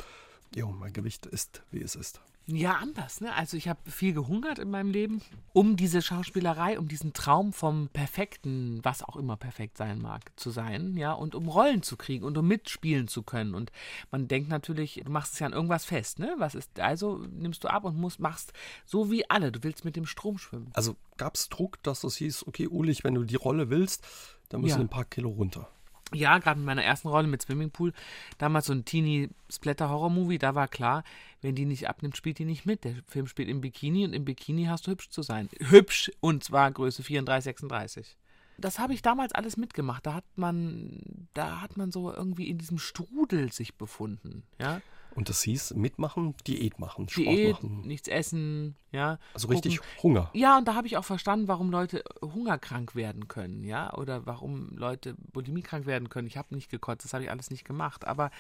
jo, mein Gewicht ist, wie es ist. Ja, anders, ne? Also ich habe viel gehungert in meinem Leben, um diese Schauspielerei, um diesen Traum vom perfekten, was auch immer perfekt sein mag, zu sein, ja, und um Rollen zu kriegen und um mitspielen zu können. Und man denkt natürlich, du machst es ja an irgendwas fest, ne? Was ist, also nimmst du ab und musst, machst so wie alle, du willst mit dem Strom schwimmen. Also gab es Druck, dass das hieß, okay, Uhlich, wenn du die Rolle willst, dann müssen Ja. ein paar Kilo runter. Ja, gerade in meiner ersten Rolle mit Swimmingpool, damals so ein Teenie-Splatter-Horror-Movie, da war klar, wenn die nicht abnimmt, spielt die nicht mit. Der Film spielt im Bikini und im Bikini hast du hübsch zu sein. Hübsch und zwar Größe 34, 36. Das habe ich damals alles mitgemacht. Da hat man, da hat man so irgendwie in diesem Strudel sich befunden, ja. Und das hieß mitmachen, Diät machen, Sport Diät, machen. nichts essen, ja. Also gucken. richtig Hunger. Ja, und da habe ich auch verstanden, warum Leute hungerkrank werden können, ja, oder warum Leute bulimiekrank werden können. Ich habe nicht gekotzt, das habe ich alles nicht gemacht, aber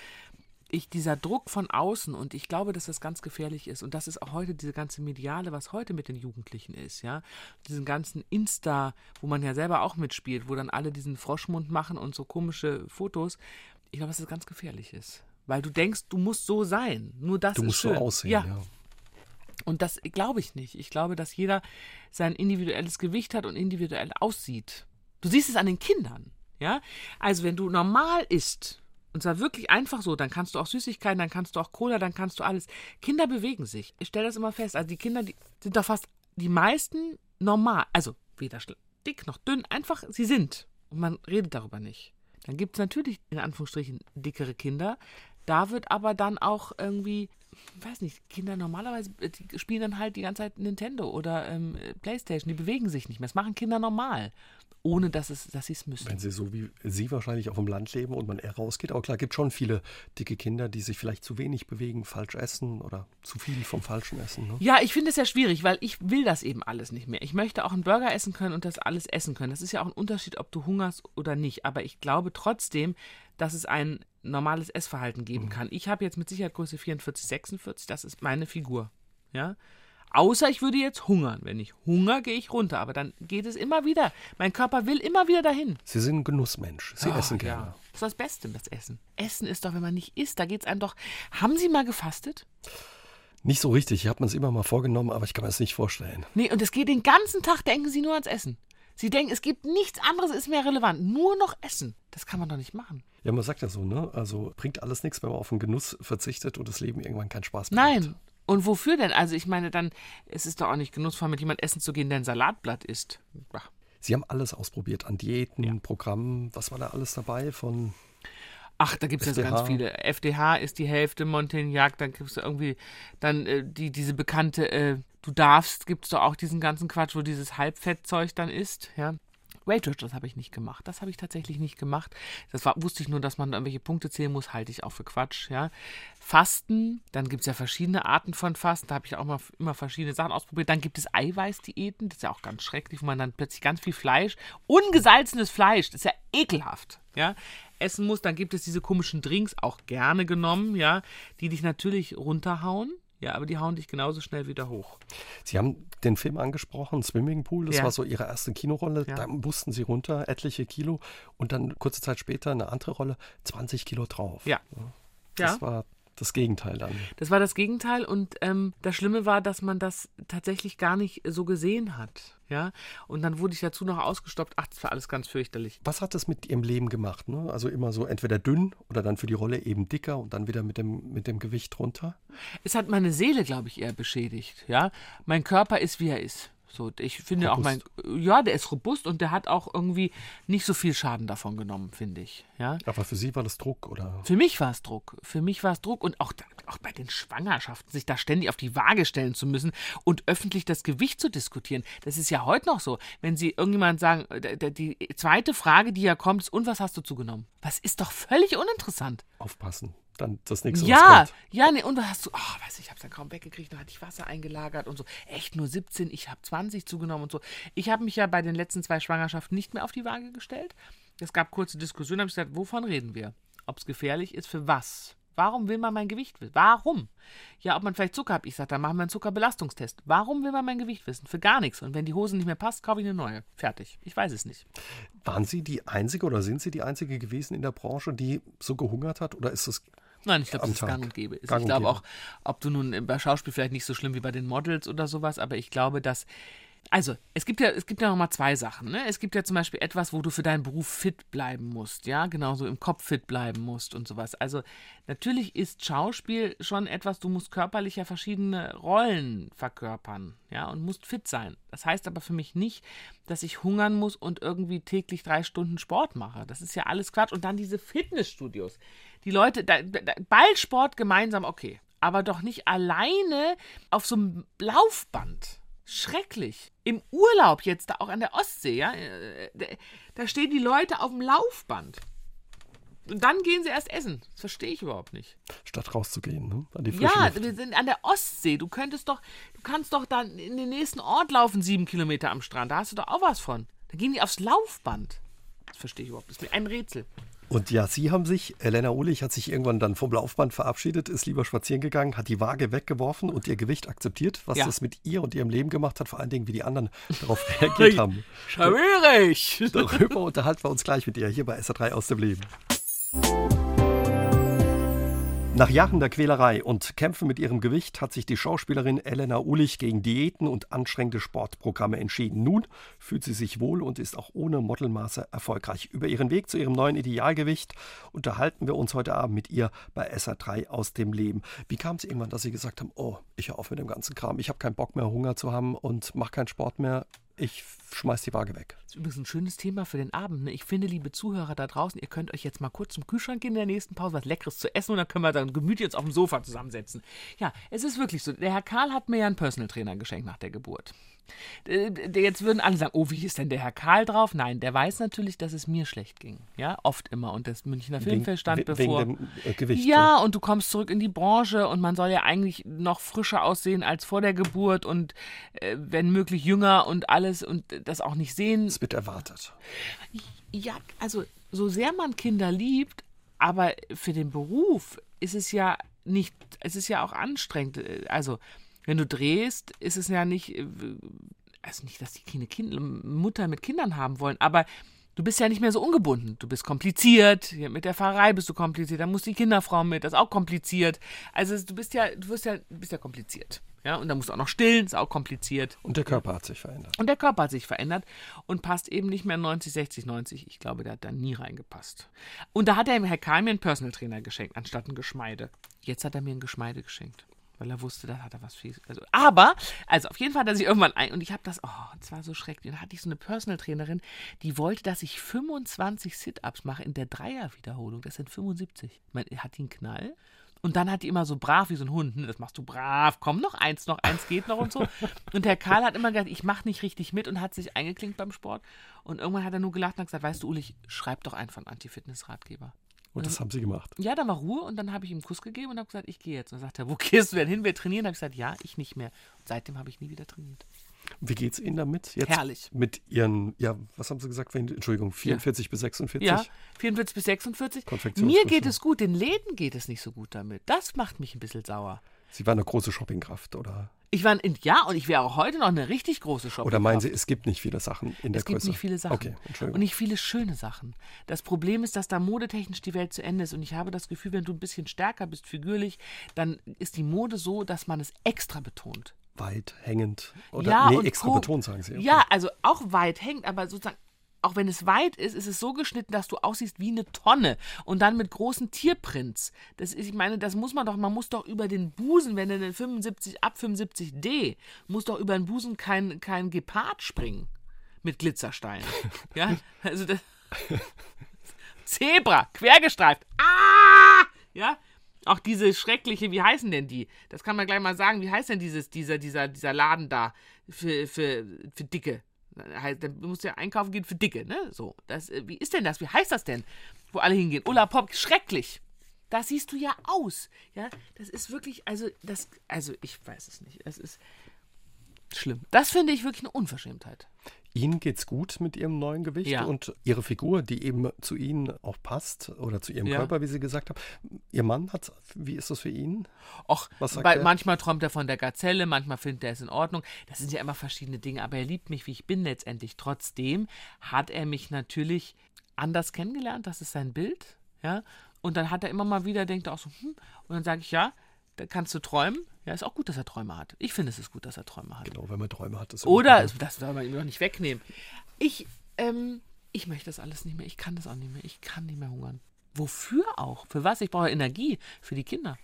ich dieser Druck von außen und ich glaube, dass das ganz gefährlich ist und das ist auch heute diese ganze mediale, was heute mit den Jugendlichen ist, ja, diesen ganzen Insta, wo man ja selber auch mitspielt, wo dann alle diesen Froschmund machen und so komische Fotos. Ich glaube, dass das ganz gefährlich ist, weil du denkst, du musst so sein, nur das Du ist musst schön. so aussehen, ja. ja. Und das glaube ich nicht. Ich glaube, dass jeder sein individuelles Gewicht hat und individuell aussieht. Du siehst es an den Kindern, ja? Also wenn du normal isst, und zwar wirklich einfach so, dann kannst du auch Süßigkeiten, dann kannst du auch Cola, dann kannst du alles. Kinder bewegen sich. Ich stelle das immer fest. Also die Kinder, die sind doch fast die meisten normal. Also weder dick noch dünn, einfach sie sind. Und man redet darüber nicht. Dann gibt es natürlich in Anführungsstrichen dickere Kinder. Da wird aber dann auch irgendwie, weiß nicht, Kinder normalerweise die spielen dann halt die ganze Zeit Nintendo oder ähm, Playstation. Die bewegen sich nicht mehr. Das machen Kinder normal ohne dass, es, dass sie es müssen. Wenn sie so wie Sie wahrscheinlich auf dem Land leben und man eher rausgeht. Aber klar, gibt schon viele dicke Kinder, die sich vielleicht zu wenig bewegen, falsch essen oder zu viel vom falschen Essen. Ne? Ja, ich finde es ja schwierig, weil ich will das eben alles nicht mehr. Ich möchte auch einen Burger essen können und das alles essen können. Das ist ja auch ein Unterschied, ob du hungerst oder nicht. Aber ich glaube trotzdem, dass es ein normales Essverhalten geben mhm. kann. Ich habe jetzt mit Sicherheit Größe 44, 46, das ist meine Figur. Ja, Außer ich würde jetzt hungern. Wenn ich hunger, gehe ich runter. Aber dann geht es immer wieder. Mein Körper will immer wieder dahin. Sie sind ein Genussmensch. Sie oh, essen gerne. Ja. Das ist das Beste, das Essen. Essen ist doch, wenn man nicht isst, da geht es einem doch. Haben Sie mal gefastet? Nicht so richtig. Ich habe mir es immer mal vorgenommen, aber ich kann mir das nicht vorstellen. Nee, und es geht den ganzen Tag, denken Sie nur ans Essen. Sie denken, es gibt nichts anderes, ist mehr relevant. Nur noch Essen. Das kann man doch nicht machen. Ja, man sagt ja so, ne? Also bringt alles nichts, wenn man auf den Genuss verzichtet und das Leben irgendwann keinen Spaß mehr Nein, und wofür denn? Also ich meine, dann ist es doch auch nicht genussvoll, mit jemandem essen zu gehen, der ein Salatblatt isst. Ach. Sie haben alles ausprobiert an Diäten, ja. Programmen. Was war da alles dabei von Ach, da gibt es ja so ganz viele. FDH ist die Hälfte, Montaignac, dann gibt es irgendwie dann äh, die, diese bekannte, äh, du darfst, gibt es doch auch diesen ganzen Quatsch, wo dieses Halbfettzeug dann ist, ja. Weight Watchers habe ich nicht gemacht. Das habe ich tatsächlich nicht gemacht. Das war, wusste ich nur, dass man irgendwelche Punkte zählen muss, halte ich auch für Quatsch. Ja. Fasten, dann gibt es ja verschiedene Arten von Fasten. Da habe ich auch mal immer verschiedene Sachen ausprobiert. Dann gibt es Eiweißdiäten, das ist ja auch ganz schrecklich, wo man dann plötzlich ganz viel Fleisch, ungesalzenes Fleisch, das ist ja ekelhaft. Ja essen muss, dann gibt es diese komischen Drinks, auch gerne genommen, ja, die dich natürlich runterhauen, ja, aber die hauen dich genauso schnell wieder hoch. Sie haben den Film angesprochen, Swimmingpool, das ja. war so Ihre erste Kinorolle. Ja. Da mussten Sie runter, etliche Kilo. Und dann kurze Zeit später eine andere Rolle, 20 Kilo drauf. Ja. Das ja. war das Gegenteil dann. Das war das Gegenteil und ähm, das Schlimme war, dass man das tatsächlich gar nicht so gesehen hat. Ja, und dann wurde ich dazu noch ausgestoppt. Ach, das war alles ganz fürchterlich. Was hat das mit Ihrem Leben gemacht? Ne? Also immer so entweder dünn oder dann für die Rolle eben dicker und dann wieder mit dem, mit dem Gewicht runter? Es hat meine Seele, glaube ich, eher beschädigt. Ja, mein Körper ist, wie er ist. So, ich finde robust. auch mein, ja, der ist robust und der hat auch irgendwie nicht so viel Schaden davon genommen, finde ich. Ja. Aber für Sie war das Druck, oder? Für mich war es Druck. Für mich war es Druck und auch, auch bei den Schwangerschaften, sich da ständig auf die Waage stellen zu müssen und öffentlich das Gewicht zu diskutieren. Das ist ja heute noch so. Wenn Sie irgendjemand sagen, äh, die zweite Frage, die ja kommt, ist, und was hast du zugenommen? Das ist doch völlig uninteressant. Aufpassen dann das nächste Ja, ja, nee, und da hast du, oh, weiß ich, ich habe es ja kaum weggekriegt, da hatte ich Wasser eingelagert und so. Echt nur 17, ich habe 20 zugenommen und so. Ich habe mich ja bei den letzten zwei Schwangerschaften nicht mehr auf die Waage gestellt. Es gab kurze Diskussionen, habe ich gesagt, wovon reden wir? Ob es gefährlich ist, für was? Warum will man mein Gewicht wissen? Warum? Ja, ob man vielleicht Zucker hat. Ich sage, dann machen wir einen Zuckerbelastungstest. Warum will man mein Gewicht wissen? Für gar nichts. Und wenn die Hose nicht mehr passt, kaufe ich eine neue. Fertig. Ich weiß es nicht. Waren Sie die Einzige oder sind Sie die Einzige gewesen in der Branche, die so gehungert hat? Oder ist es Nein, ich glaube, dass es gang und gäbe ist. Gang ich glaube auch, ob du nun bei Schauspiel vielleicht nicht so schlimm wie bei den Models oder sowas, aber ich glaube, dass also, es gibt ja, es gibt ja noch mal zwei Sachen. Ne? Es gibt ja zum Beispiel etwas, wo du für deinen Beruf fit bleiben musst, ja, genauso im Kopf fit bleiben musst und sowas. Also, natürlich ist Schauspiel schon etwas, du musst körperlich ja verschiedene Rollen verkörpern, ja, und musst fit sein. Das heißt aber für mich nicht, dass ich hungern muss und irgendwie täglich drei Stunden Sport mache. Das ist ja alles Quatsch. Und dann diese Fitnessstudios. Die Leute, da, da, Ballsport gemeinsam, okay. Aber doch nicht alleine auf so einem Laufband. Schrecklich. Im Urlaub jetzt da auch an der Ostsee, ja, äh, da stehen die Leute auf dem Laufband. Und dann gehen sie erst essen. Das verstehe ich überhaupt nicht. Statt rauszugehen, ne? An die ja, Luft. wir sind an der Ostsee. Du könntest doch, du kannst doch dann in den nächsten Ort laufen, sieben Kilometer am Strand. Da hast du doch auch was von. Da gehen die aufs Laufband. Das verstehe ich überhaupt nicht. Das ist mir ein Rätsel. Und ja, Sie haben sich, Elena Ulich hat sich irgendwann dann vom Laufband verabschiedet, ist lieber spazieren gegangen, hat die Waage weggeworfen und ihr Gewicht akzeptiert, was ja. das mit ihr und ihrem Leben gemacht hat, vor allen Dingen, wie die anderen darauf reagiert haben. Schwierig! Darüber unterhalten wir uns gleich mit ihr hier bei SA3 aus dem Leben. Nach Jahren der Quälerei und Kämpfen mit ihrem Gewicht hat sich die Schauspielerin Elena Ulich gegen Diäten und anstrengende Sportprogramme entschieden. Nun fühlt sie sich wohl und ist auch ohne Modelmaße erfolgreich. Über ihren Weg zu ihrem neuen Idealgewicht unterhalten wir uns heute Abend mit ihr bei SA3 aus dem Leben. Wie kam es irgendwann, dass Sie gesagt haben, oh, ich höre auf mit dem ganzen Kram, ich habe keinen Bock mehr, Hunger zu haben und mache keinen Sport mehr, Ich schmeiß die Waage weg. Das ist übrigens ein schönes Thema für den Abend. Ne? Ich finde, liebe Zuhörer da draußen, ihr könnt euch jetzt mal kurz zum Kühlschrank gehen in der nächsten Pause, was Leckeres zu essen und dann können wir dann gemütlich uns auf dem Sofa zusammensetzen. Ja, es ist wirklich so. Der Herr Karl hat mir ja einen Personal Trainer geschenkt nach der Geburt. Äh, Jetzt würden alle sagen, oh, wie ist denn der Herr Karl drauf? Nein, der weiß natürlich, dass es mir schlecht ging. Ja, oft immer. Und das Münchner Filmfest stand bevor. Wegen dem äh, Gewicht. Ja, und du kommst zurück in die Branche und man soll ja eigentlich noch frischer aussehen als vor der Geburt und äh, wenn möglich jünger und alles und das auch nicht sehen. Es wird erwartet. Ja, also so sehr man Kinder liebt, aber für den Beruf ist es ja nicht, es ist ja auch anstrengend. Also wenn du drehst, ist es ja nicht, äh, also nicht, dass die keine kind, Mutter mit Kindern haben wollen, aber du bist ja nicht mehr so ungebunden. Du bist kompliziert, mit der Fahrerei bist du kompliziert, dann muss die Kinderfrau mit, das ist auch kompliziert. Also du bist ja, du wirst ja, bist ja kompliziert. Ja, und dann musst du auch noch stillen, ist auch kompliziert. Und der Körper hat sich verändert. Und der Körper hat sich verändert und passt eben nicht mehr 90, 60, 90. Ich glaube, der hat da nie reingepasst. Und da hat er Herr Karl mir einen Personal Trainer geschenkt, anstatt ein Geschmeide. Jetzt hat er mir ein Geschmeide geschenkt weil er wusste, da hat er was fies. Also, aber, also auf jeden Fall hat er sich irgendwann ein und ich habe das, oh, das war so schrecklich. Dann hatte ich so eine Personal Trainerin, die wollte, dass ich 25 Sit-Ups mache in der Dreier-Wiederholung. Das sind 75. Ich meine, hat einen Knall? Und dann hat die immer so brav wie so ein Hund, ne? das machst du brav, komm noch eins, noch eins geht noch und so. Und der Karl hat immer gesagt, ich mache nicht richtig mit und hat sich eingeklinkt beim Sport. Und irgendwann hat er nur gelacht und hat gesagt, weißt du, Ulich, schreib doch einfach einen Anti-Fitness-Ratgeber. Und das haben sie gemacht. Ja, da war Ruhe und dann habe ich ihm einen Kuss gegeben und habe gesagt, ich gehe jetzt. Und dann sagt er, wo gehst du denn hin? Wir trainieren. habe ich gesagt, ja, ich nicht mehr. Und seitdem habe ich nie wieder trainiert. Wie geht es Ihnen damit? Jetzt Herrlich. Mit Ihren, ja, was haben Sie gesagt? Entschuldigung, 44 ja. bis 46? Ja, 44 bis 46. Mir geht es gut, den Läden geht es nicht so gut damit. Das macht mich ein bisschen sauer. Sie waren eine große Shoppingkraft, oder? Ich war in, ja, und ich wäre auch heute noch eine richtig große Shopping. Oder meinen Sie, es gibt nicht viele Sachen in der es Größe? Es gibt nicht viele Sachen. Okay, Entschuldigung. Und nicht viele schöne Sachen. Das Problem ist, dass da modetechnisch die Welt zu Ende ist. Und ich habe das Gefühl, wenn du ein bisschen stärker bist, figürlich, dann ist die Mode so, dass man es extra betont. Weit hängend. Oder ja, nee, extra betont, sagen Sie. Okay. Ja, also auch weit hängend, aber sozusagen auch wenn es weit ist, ist es so geschnitten, dass du aussiehst wie eine Tonne und dann mit großen Tierprints. Das ist, ich meine, das muss man doch, man muss doch über den Busen, wenn du den 75 ab 75D, muss doch über den Busen kein, kein Gepard springen mit Glitzersteinen. ja, also das Zebra, quergestreift. Ah! Ja, auch diese schreckliche, wie heißen denn die? Das kann man gleich mal sagen. Wie heißt denn dieses, dieser, dieser, dieser Laden da für, für, für Dicke? Heißt, dann musst du ja einkaufen gehen für Dicke, ne? So. Das, äh, wie ist denn das? Wie heißt das denn? Wo alle hingehen. Ulla Pop, schrecklich. Da siehst du ja aus. Ja, das ist wirklich, also, das, also ich weiß es nicht. Es ist schlimm. Das finde ich wirklich eine Unverschämtheit. Ihnen geht's gut mit Ihrem neuen Gewicht ja. und Ihre Figur, die eben zu Ihnen auch passt oder zu Ihrem Ja. Körper, wie Sie gesagt haben. Ihr Mann hat, wie ist das für ihn? Och, er? manchmal träumt er von der Gazelle, manchmal findet er es in Ordnung. Das sind ja immer verschiedene Dinge, aber er liebt mich, wie ich bin letztendlich. Trotzdem hat er mich natürlich anders kennengelernt, das ist sein Bild, ja. Und dann hat er immer mal wieder, denkt er auch so, hm, und dann sage ich, ja, da kannst du träumen. Ja, ist auch gut, dass er Träume hat. Ich finde, es ist gut, dass er Träume hat. Genau, wenn man Träume hat. Ist Oder, das soll man ihm doch nicht wegnehmen. Ich, ähm, ich möchte das alles nicht mehr. Ich kann das auch nicht mehr. Ich kann nicht mehr hungern. Wofür auch? Für was? Ich brauche Energie für die Kinder.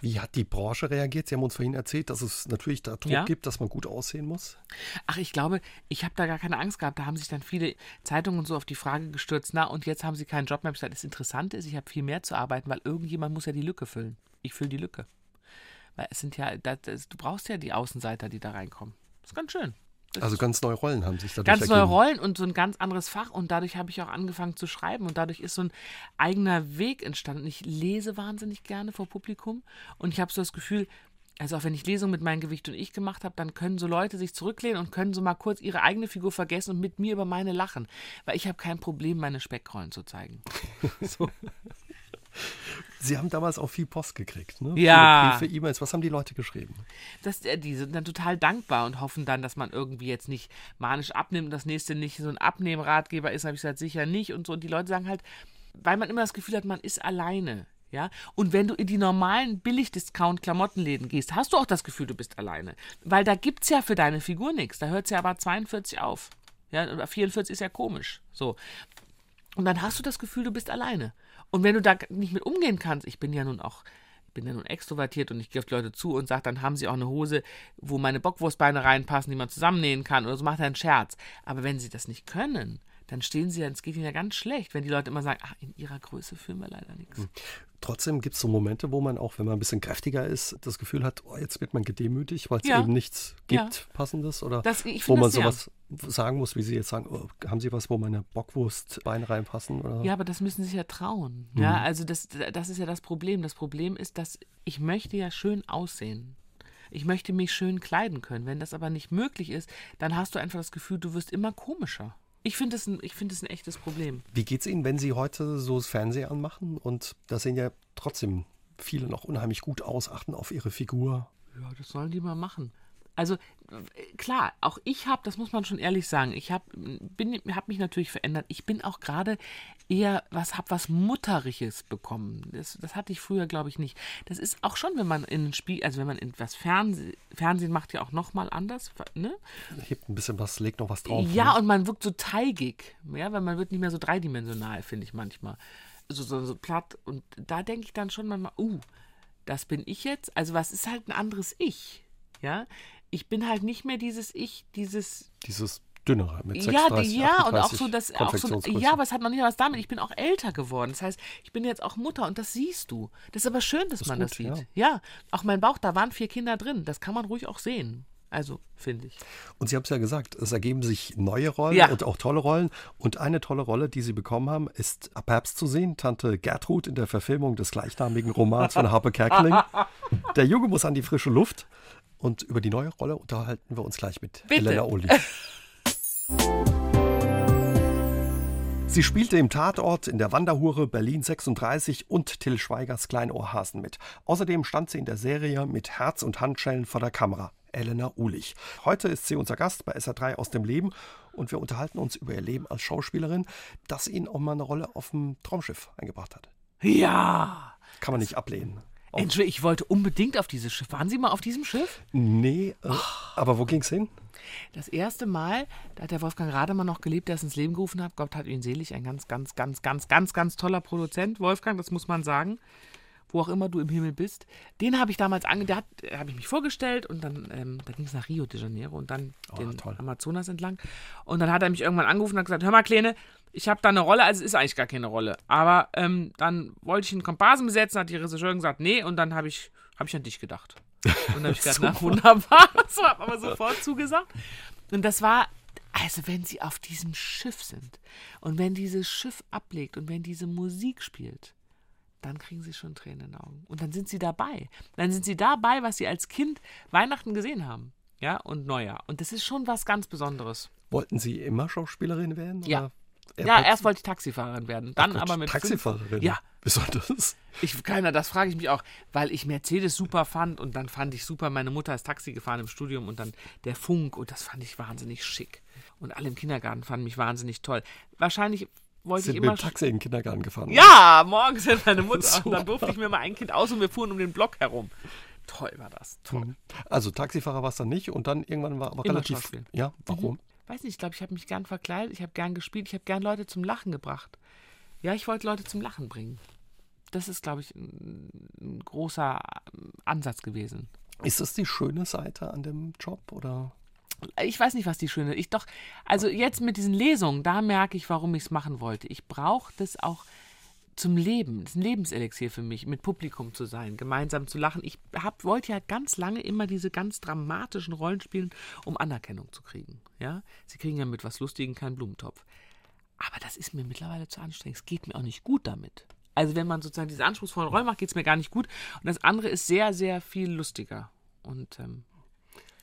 Wie hat die Branche reagiert? Sie haben uns vorhin erzählt, dass es natürlich da Druck Ja. gibt, dass man gut aussehen muss. Ach, ich glaube, ich habe da gar keine Angst gehabt. Da haben sich dann viele Zeitungen und so auf die Frage gestürzt, na, und jetzt haben sie keinen Job mehr. Ich gesagt, das Interessante ist, ich habe viel mehr zu arbeiten, weil irgendjemand muss ja die Lücke füllen. Ich fülle die Lücke. Weil es sind ja, das, du brauchst ja die Außenseiter, die da reinkommen. Das ist ganz schön. Also ganz neue Rollen haben sich dadurch ganz neue ergeben. Rollen und so ein ganz anderes Fach und dadurch habe ich auch angefangen zu schreiben und dadurch ist so ein eigener Weg entstanden. Ich lese wahnsinnig gerne vor Publikum und ich habe so das Gefühl, also auch wenn ich Lesungen mit meinem Gewicht und ich gemacht habe, dann können so Leute sich zurücklehnen und können so mal kurz ihre eigene Figur vergessen und mit mir über meine lachen, weil ich habe kein Problem, meine Speckrollen zu zeigen. so. Sie haben damals auch viel Post gekriegt, ne? Ja. Viele Briefe, E-Mails. Was haben die Leute geschrieben? Das, äh, die sind dann total dankbar und hoffen dann, dass man irgendwie jetzt nicht manisch abnimmt und das nächste nicht so ein Abnehmratgeber ist, habe ich gesagt, sicher nicht und so. Und die Leute sagen halt, weil man immer das Gefühl hat, man ist alleine. Ja, und wenn du in die normalen Billig-Discount-Klamottenläden gehst, hast du auch das Gefühl, du bist alleine. Weil da gibt es ja für deine Figur nichts. Da hört es ja aber 42 auf. Ja, oder 44 ist ja komisch. So. Und dann hast du das Gefühl, du bist alleine. Und wenn du da nicht mit umgehen kannst, ich bin ja nun auch bin ja nun extrovertiert und ich gehe auf die Leute zu und sage, dann haben sie auch eine Hose, wo meine Bockwurstbeine reinpassen, die man zusammennähen kann oder so macht er einen Scherz. Aber wenn sie das nicht können, dann stehen sie, es geht ihnen ja ganz schlecht, wenn die Leute immer sagen, ach, in ihrer Größe fühlen wir leider nichts. Hm. Trotzdem gibt es so Momente, wo man auch, wenn man ein bisschen kräftiger ist, das Gefühl hat, oh, jetzt wird man gedemütigt, weil es Ja. eben nichts gibt, Ja. passendes oder Das- ich wo man sowas sagen muss, wie Sie jetzt sagen, oh, haben Sie was, wo meine Bockwurstbeine reinpassen? Oder? Ja, aber das müssen sie sich ja trauen. Ja, also das, das ist ja das Problem. Das Problem ist, dass ich möchte ja schön aussehen. Ich möchte mich schön kleiden können. Wenn das aber nicht möglich ist, dann hast du einfach das Gefühl, du wirst immer komischer. Ich finde das, ein- ich das ein echtes Problem. Wie geht's Ihnen, wenn Sie heute so das Fernsehen anmachen und da sehen ja trotzdem viele noch unheimlich gut aus, achten auf ihre Figur? Ja, das sollen die mal machen. Also klar, auch ich habe, das muss man schon ehrlich sagen, ich habe hab mich natürlich verändert. Ich bin auch gerade eher was, habe was Mutteriges bekommen. Das, das hatte ich früher, glaube ich, nicht. Das ist auch schon, wenn man in ein Spiel, also wenn man in was Fernsehen, Fernsehen macht ja auch nochmal anders, ne? Hebt ein bisschen was, legt noch was drauf. Ja, ne? und man wirkt so teigig, ja, weil man wird nicht mehr so dreidimensional, finde ich manchmal. So, so, so platt. Und da denke ich dann schon manchmal, uh, das bin ich jetzt. Also was ist halt ein anderes Ich, ja? Ich bin halt nicht mehr dieses Ich, dieses Dieses dünnere mit ja, 36, die, ja, und auch 38 so das auch so, ja, aber es hat noch nicht was damit. Ich bin auch älter geworden. Das heißt, ich bin jetzt auch Mutter und das siehst du. Das ist aber schön, dass man das gut, sieht. ja. Ja. auch mein Bauch, da waren vier Kinder drin. Das kann man ruhig auch sehen. Also, finde ich. Und Sie haben es ja gesagt, es ergeben sich neue Rollen Ja. und auch tolle Rollen. Und eine tolle Rolle, die Sie bekommen haben, ist ab Herbst zu sehen. Tante Gertrud in der Verfilmung des gleichnamigen Romans von Harpe Kerkeling. Der Junge muss an die frische Luft. Und über die neue Rolle unterhalten wir uns gleich mit Bitte. Elena Uli. Sie spielte im Tatort in der Wanderhure Berlin 36 und Till Schweigers Kleinohrhasen mit. Außerdem stand sie in der Serie mit Herz und Handschellen vor der Kamera. Elena Ulich. Heute ist sie unser Gast bei SR3 aus dem Leben und wir unterhalten uns über ihr Leben als Schauspielerin, das ihnen auch mal eine Rolle auf dem Traumschiff eingebracht hat. Ja. Kann man nicht ablehnen. Auch- Entschuldigung, ich wollte unbedingt auf dieses Schiff. Waren Sie mal auf diesem Schiff? Nee, äh, aber wo ging's hin? Das erste Mal, da hat der Wolfgang Rademann noch gelebt, der es ins Leben gerufen hat. Gott hat ihn selig, ein ganz, ganz, ganz, ganz, ganz, ganz toller Produzent, Wolfgang, das muss man sagen. Wo auch immer du im Himmel bist. Den habe ich damals ange... Hat, äh, habe ich mich vorgestellt und dann, ähm, da ging es nach Rio de Janeiro und dann den toll. Amazonas entlang. Und dann hat er mich irgendwann angerufen und hat gesagt, hör mal, Kleine, ich habe da eine Rolle, also es ist eigentlich gar keine Rolle. Aber ähm, dann wollte ich einen Komparsen besetzen, hat die Regisseurin gesagt, nee, und dann habe ich, hab ich an dich gedacht. Und dann habe ich gedacht, na wunderbar. So habe aber sofort zugesagt. Und das war, also wenn sie auf diesem Schiff sind und wenn dieses Schiff ablegt und wenn diese Musik spielt, dann kriegen sie schon Tränen in den Augen. Und dann sind sie dabei. Dann sind sie dabei, was sie als Kind Weihnachten gesehen haben. Ja, und Neujahr. Und das ist schon was ganz Besonderes. Wollten Sie immer Schauspielerin werden? Ja. Oder Ja, erst wollte ich Taxifahrerin werden. Dann Gott, aber mit fünf- Taxifahrerin. Ja, Besonders. ich, keiner, das frage ich mich auch, weil ich Mercedes super fand und dann fand ich super, meine Mutter ist Taxi gefahren im Studium und dann der Funk und das fand ich wahnsinnig schick. Und alle im Kindergarten fanden mich wahnsinnig toll. Wahrscheinlich wollte Sind ich mit immer. dem Taxi in den Kindergarten gefahren. Ja, morgens sind meine Mutter und dann durfte ich mir mal ein Kind aus und wir fuhren um den Block herum. Toll war das, toll. Also Taxifahrer war es dann nicht und dann irgendwann war aber Immer relativ. Schauspiel. Ja, warum? Weiß nicht, ich glaube, ich habe mich gern verkleidet, ich habe gern gespielt, ich habe gern Leute zum Lachen gebracht. Ja, ich wollte Leute zum Lachen bringen. Das ist, glaube ich, ein, ein großer ähm, Ansatz gewesen. Ist das die schöne Seite an dem Job oder? ich weiß nicht, was die schöne. Ich doch, also jetzt mit diesen Lesungen, da merke ich, warum ich es machen wollte. Ich brauche das auch zum Leben. Das ist ein Lebenselixier für mich, mit Publikum zu sein, gemeinsam zu lachen. Ich hab, wollte ja ganz lange immer diese ganz dramatischen Rollen spielen, um Anerkennung zu kriegen. Ja, sie kriegen ja mit was Lustigem keinen Blumentopf. Aber das ist mir mittlerweile zu anstrengend. Es geht mir auch nicht gut damit. Also wenn man sozusagen diese anspruchsvollen Rollen macht, geht es mir gar nicht gut. Und das andere ist sehr, sehr viel lustiger. Und ähm,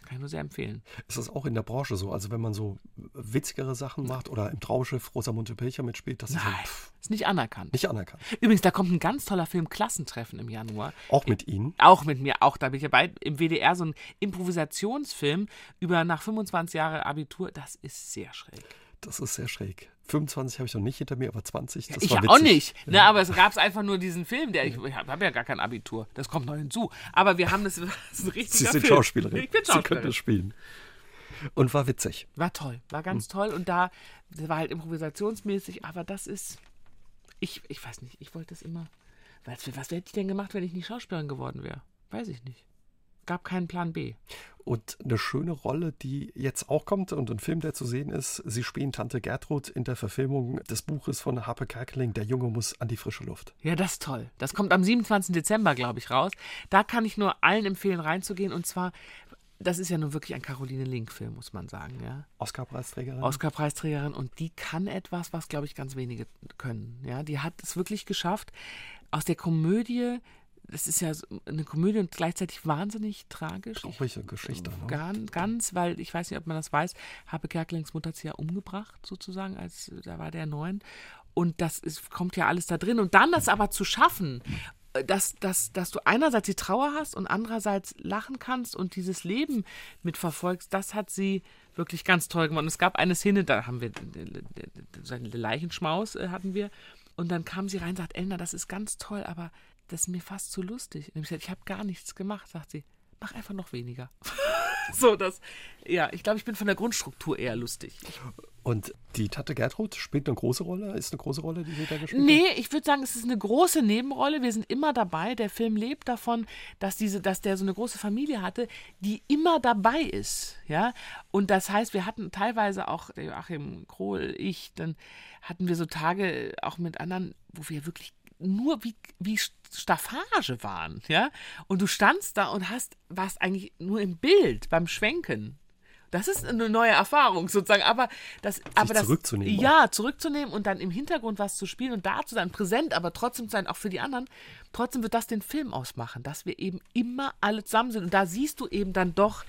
kann ich nur sehr empfehlen. Ist das auch in der Branche so? Also wenn man so witzigere Sachen macht oder im Traumschiff Rosamunde Pilcher mitspielt, das ist so Nein, pff, ist nicht anerkannt. nicht anerkannt. Übrigens, da kommt ein ganz toller Film Klassentreffen im Januar. Auch mit Ihnen. Auch mit mir, auch da bin ich dabei. Im WDR so ein Improvisationsfilm über nach 25 Jahre Abitur. Das ist sehr schräg. Das ist sehr schräg. 25 habe ich noch nicht hinter mir, aber 20, das ich war ja witzig. auch nicht. Ne, aber es gab einfach nur diesen Film, der ich, ich habe ja gar kein Abitur. Das kommt noch hinzu. Aber wir haben das, das ist ein richtiger Sie sind Film. Schauspielerin. Ich bin Sie können Schauspielerin. das spielen. Und war witzig. War toll, war ganz toll und da das war halt improvisationsmäßig, aber das ist ich, ich weiß nicht, ich wollte das immer Was, was hätte ich denn gemacht, wenn ich nicht Schauspielerin geworden wäre? Weiß ich nicht. Gab keinen Plan B. Und eine schöne Rolle, die jetzt auch kommt und ein Film, der zu sehen ist, Sie spielen Tante Gertrud in der Verfilmung des Buches von Harpe Kerkeling, Der Junge muss an die frische Luft. Ja, das ist toll. Das kommt am 27. Dezember, glaube ich, raus. Da kann ich nur allen empfehlen, reinzugehen. Und zwar, das ist ja nun wirklich ein Caroline Link-Film, muss man sagen. Ja? Oscar-Preisträgerin. Oscar-Preisträgerin. Und die kann etwas, was, glaube ich, ganz wenige können. Ja? Die hat es wirklich geschafft, aus der Komödie das ist ja eine Komödie und gleichzeitig wahnsinnig tragisch. Traurige Geschichte. Ne? Ganz, weil ich weiß nicht, ob man das weiß, Habe Kerkelings Mutter hat sie ja umgebracht, sozusagen, als da war der neun. Und das ist, kommt ja alles da drin. Und dann das aber zu schaffen, dass, dass, dass du einerseits die Trauer hast und andererseits lachen kannst und dieses Leben mitverfolgst, das hat sie wirklich ganz toll gemacht. Und es gab eine Szene, da haben wir seinen Leichenschmaus äh, hatten wir. Und dann kam sie rein und sagt, Elna, das ist ganz toll, aber das ist mir fast zu lustig. Und ich gesagt, ich habe gar nichts gemacht, sagt sie. Mach einfach noch weniger. so, das, ja, ich glaube, ich bin von der Grundstruktur eher lustig. Und die Tante Gertrud spielt eine große Rolle? Ist eine große Rolle, die sie da gespielt nee, hat? Nee, ich würde sagen, es ist eine große Nebenrolle. Wir sind immer dabei. Der Film lebt davon, dass, diese, dass der so eine große Familie hatte, die immer dabei ist. Ja? Und das heißt, wir hatten teilweise auch, der Joachim Krohl, ich, dann hatten wir so Tage auch mit anderen, wo wir wirklich nur wie, wie Staffage waren, ja. Und du standst da und hast, warst eigentlich nur im Bild beim Schwenken. Das ist eine neue Erfahrung sozusagen, aber das, Sich aber das, zurückzunehmen. Ja, zurückzunehmen und dann im Hintergrund was zu spielen und da zu sein, präsent, aber trotzdem zu sein, auch für die anderen. Trotzdem wird das den Film ausmachen, dass wir eben immer alle zusammen sind und da siehst du eben dann doch,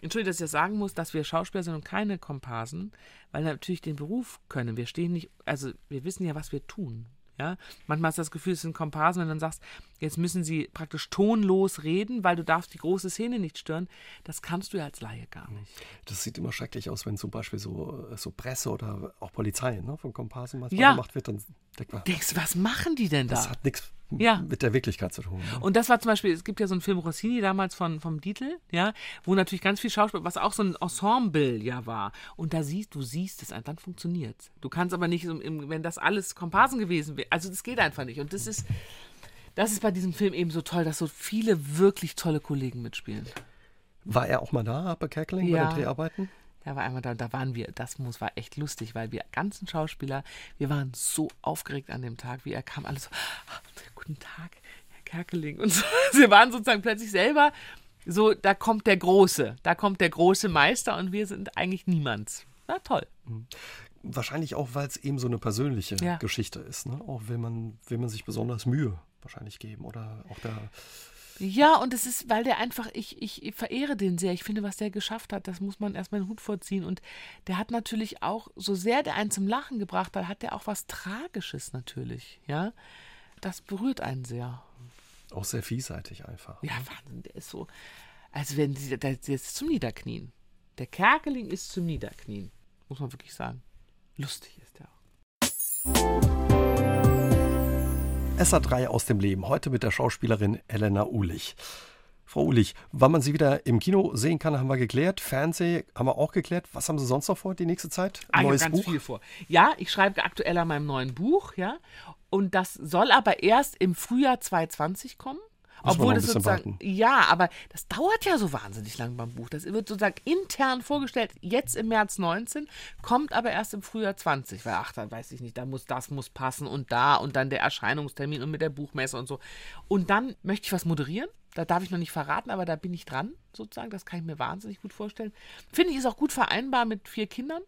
Entschuldigung, dass ich das sagen muss, dass wir Schauspieler sind und keine Komparsen, weil natürlich den Beruf können. Wir stehen nicht, also wir wissen ja, was wir tun. Ja? Manchmal hast du das Gefühl, es sind Komparsen, wenn du dann sagst, jetzt müssen sie praktisch tonlos reden, weil du darfst die große Szene nicht stören. Das kannst du ja als Laie gar nicht. Das sieht immer schrecklich aus, wenn zum Beispiel so, so Presse oder auch Polizei ne, von Komparsen manchmal ja. gemacht wird. Dann denkt man, Denkst was machen die denn da? Das hat nichts ja. mit der Wirklichkeit zu tun. Ne? Und das war zum Beispiel, es gibt ja so einen Film Rossini damals von, vom Dietl, ja, wo natürlich ganz viel Schauspiel, was auch so ein Ensemble ja war. Und da siehst du, siehst es, dann funktioniert Du kannst aber nicht, wenn das alles Komparsen gewesen wäre, also das geht einfach nicht. Und das ist, das ist bei diesem Film eben so toll, dass so viele wirklich tolle Kollegen mitspielen. War er auch mal da bei Kerkeling ja. bei den Dreharbeiten? Er war einmal da, da waren wir, das muss, war echt lustig, weil wir ganzen Schauspieler, wir waren so aufgeregt an dem Tag, wie er kam, alles so, guten Tag, Herr Kerkeling. Und so, wir waren sozusagen plötzlich selber so, da kommt der Große, da kommt der große Meister und wir sind eigentlich niemands. Na toll. Mhm. Wahrscheinlich auch, weil es eben so eine persönliche ja. Geschichte ist. Ne? Auch will man, will man sich besonders Mühe wahrscheinlich geben oder auch da ja, und es ist, weil der einfach, ich, ich verehre den sehr. Ich finde, was der geschafft hat, das muss man erstmal den Hut vorziehen. Und der hat natürlich auch, so sehr der einen zum Lachen gebracht hat, hat der auch was Tragisches natürlich, ja. Das berührt einen sehr. Auch sehr vielseitig einfach. Ja, Wahnsinn, der ist so, als wenn sie, ist zum Niederknien. Der Kerkeling ist zum Niederknien, muss man wirklich sagen. Lustig ist der auch. SA3 aus dem Leben. Heute mit der Schauspielerin Elena Ulich. Frau Ulich, wann man Sie wieder im Kino sehen kann, haben wir geklärt. Fernsehen haben wir auch geklärt. Was haben Sie sonst noch vor, die nächste Zeit? Ah, Neues ganz Buch? viel vor. Ja, ich schreibe aktuell an meinem neuen Buch, ja. Und das soll aber erst im Frühjahr 2020 kommen. Obwohl das sozusagen, warten. ja, aber das dauert ja so wahnsinnig lang beim Buch. Das wird sozusagen intern vorgestellt, jetzt im März 19, kommt aber erst im Frühjahr 20, weil ach, dann weiß ich nicht, da muss das muss passen und da und dann der Erscheinungstermin und mit der Buchmesse und so. Und dann möchte ich was moderieren. Da darf ich noch nicht verraten, aber da bin ich dran, sozusagen. Das kann ich mir wahnsinnig gut vorstellen. Finde ich ist auch gut vereinbar mit vier Kindern.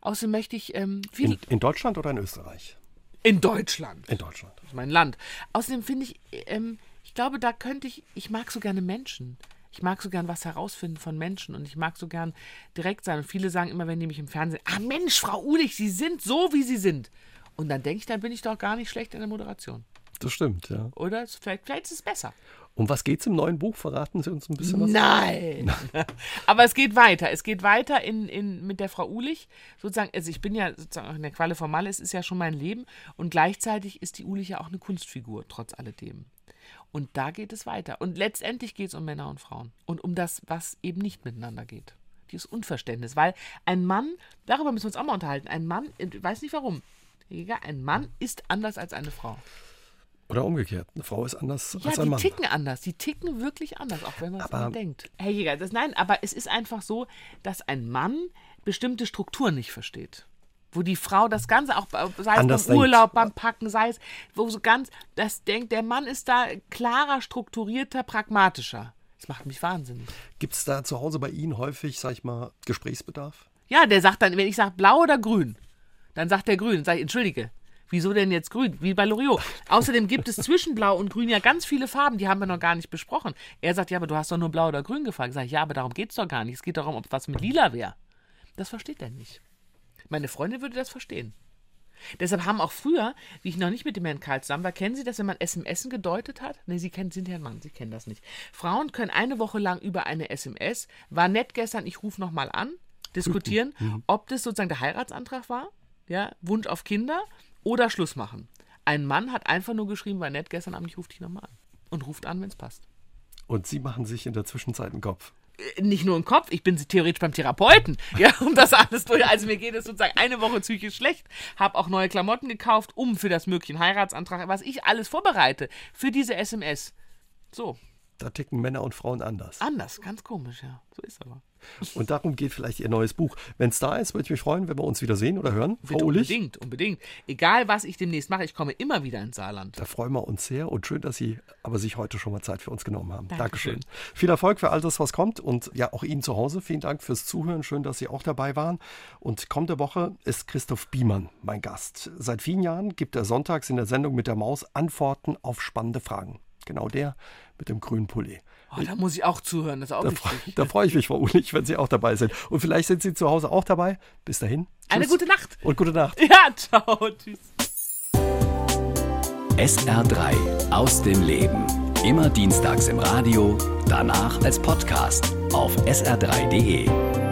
Außerdem möchte ich ähm, in, in Deutschland oder in Österreich? In Deutschland. In Deutschland. Das ist mein Land. Außerdem finde ich, ähm, ich glaube, da könnte ich, ich mag so gerne Menschen. Ich mag so gern was herausfinden von Menschen und ich mag so gern direkt sein. Und viele sagen immer, wenn die mich im Fernsehen, ah Mensch, Frau Ulich, Sie sind so, wie Sie sind. Und dann denke ich, dann bin ich doch gar nicht schlecht in der Moderation. Das stimmt, ja. Oder vielleicht, vielleicht ist es besser. Um was geht es im neuen Buch? Verraten Sie uns ein bisschen was? Nein! Aber es geht weiter. Es geht weiter in, in, mit der Frau Ulich. Sozusagen, also ich bin ja sozusagen in der Qualle von Malles, ist ja schon mein Leben. Und gleichzeitig ist die Ulich ja auch eine Kunstfigur, trotz alledem. Und da geht es weiter. Und letztendlich geht es um Männer und Frauen und um das, was eben nicht miteinander geht. Dieses Unverständnis. Weil ein Mann, darüber müssen wir uns auch mal unterhalten, ein Mann, ich weiß nicht warum, ein Mann ist anders als eine Frau. Oder umgekehrt. Eine Frau ist anders ja, als ein die Mann. ticken anders. Die ticken wirklich anders, auch wenn man es nicht denkt. Herr Jäger, das, nein, aber es ist einfach so, dass ein Mann bestimmte Strukturen nicht versteht. Wo die Frau das Ganze auch, bei- sei es Anders beim denkt. Urlaub, beim Packen, sei es, wo so ganz, das denkt, der Mann ist da klarer, strukturierter, pragmatischer. Das macht mich wahnsinnig. Gibt es da zu Hause bei Ihnen häufig, sag ich mal, Gesprächsbedarf? Ja, der sagt dann, wenn ich sage blau oder grün, dann sagt der grün. Sage ich, entschuldige, wieso denn jetzt grün? Wie bei Loriot. Außerdem gibt es zwischen blau und grün ja ganz viele Farben, die haben wir noch gar nicht besprochen. Er sagt, ja, aber du hast doch nur blau oder grün gefragt. Sag ich, ja, aber darum geht es doch gar nicht. Es geht darum, ob was mit lila wäre. Das versteht er nicht. Meine Freundin würde das verstehen. Deshalb haben auch früher, wie ich noch nicht mit dem Herrn Karl zusammen war, kennen Sie das, wenn man SMS gedeutet hat? Nee, Sie kennen, sind ja ein Mann, Sie kennen das nicht. Frauen können eine Woche lang über eine SMS, war nett gestern, ich rufe nochmal an, diskutieren, ob das sozusagen der Heiratsantrag war, ja, Wunsch auf Kinder oder Schluss machen. Ein Mann hat einfach nur geschrieben, war nett gestern Abend, ich rufe dich nochmal an. Und ruft an, wenn es passt. Und Sie machen sich in der Zwischenzeit einen Kopf. Äh, nicht nur im Kopf, ich bin theoretisch beim Therapeuten. Ja, um das alles durch. Also mir geht es sozusagen eine Woche psychisch schlecht. Hab auch neue Klamotten gekauft, um für das möglichen Heiratsantrag, was ich alles vorbereite für diese SMS. So, Da ticken Männer und Frauen anders. anders, ganz komisch, ja. So ist aber. Und darum geht vielleicht Ihr neues Buch. Wenn es da ist, würde ich mich freuen, wenn wir uns wieder sehen oder hören. Frau Bitte Ulich, unbedingt, unbedingt. Egal, was ich demnächst mache, ich komme immer wieder ins Saarland. da freuen wir uns sehr und schön, dass Sie aber sich heute schon mal Zeit für uns genommen haben. Dankeschön. Dankeschön. Viel Erfolg für all das, was kommt und ja, auch Ihnen zu Hause. Vielen Dank fürs Zuhören. Schön, dass Sie auch dabei waren. Und kommende Woche ist Christoph Biemann mein Gast. Seit vielen Jahren gibt er sonntags in der Sendung mit der Maus Antworten auf spannende Fragen. Genau der mit dem grünen Pulli. Oh, da muss ich auch zuhören, das ist auch Da, freu- da freue ich mich, Frau Ulich, wenn Sie auch dabei sind. Und vielleicht sind Sie zu Hause auch dabei. Bis dahin. Eine Tschüss gute Nacht. Und gute Nacht. Ja, ciao, tschüss. SR3 aus dem Leben. Immer dienstags im Radio, danach als Podcast auf sr3.de.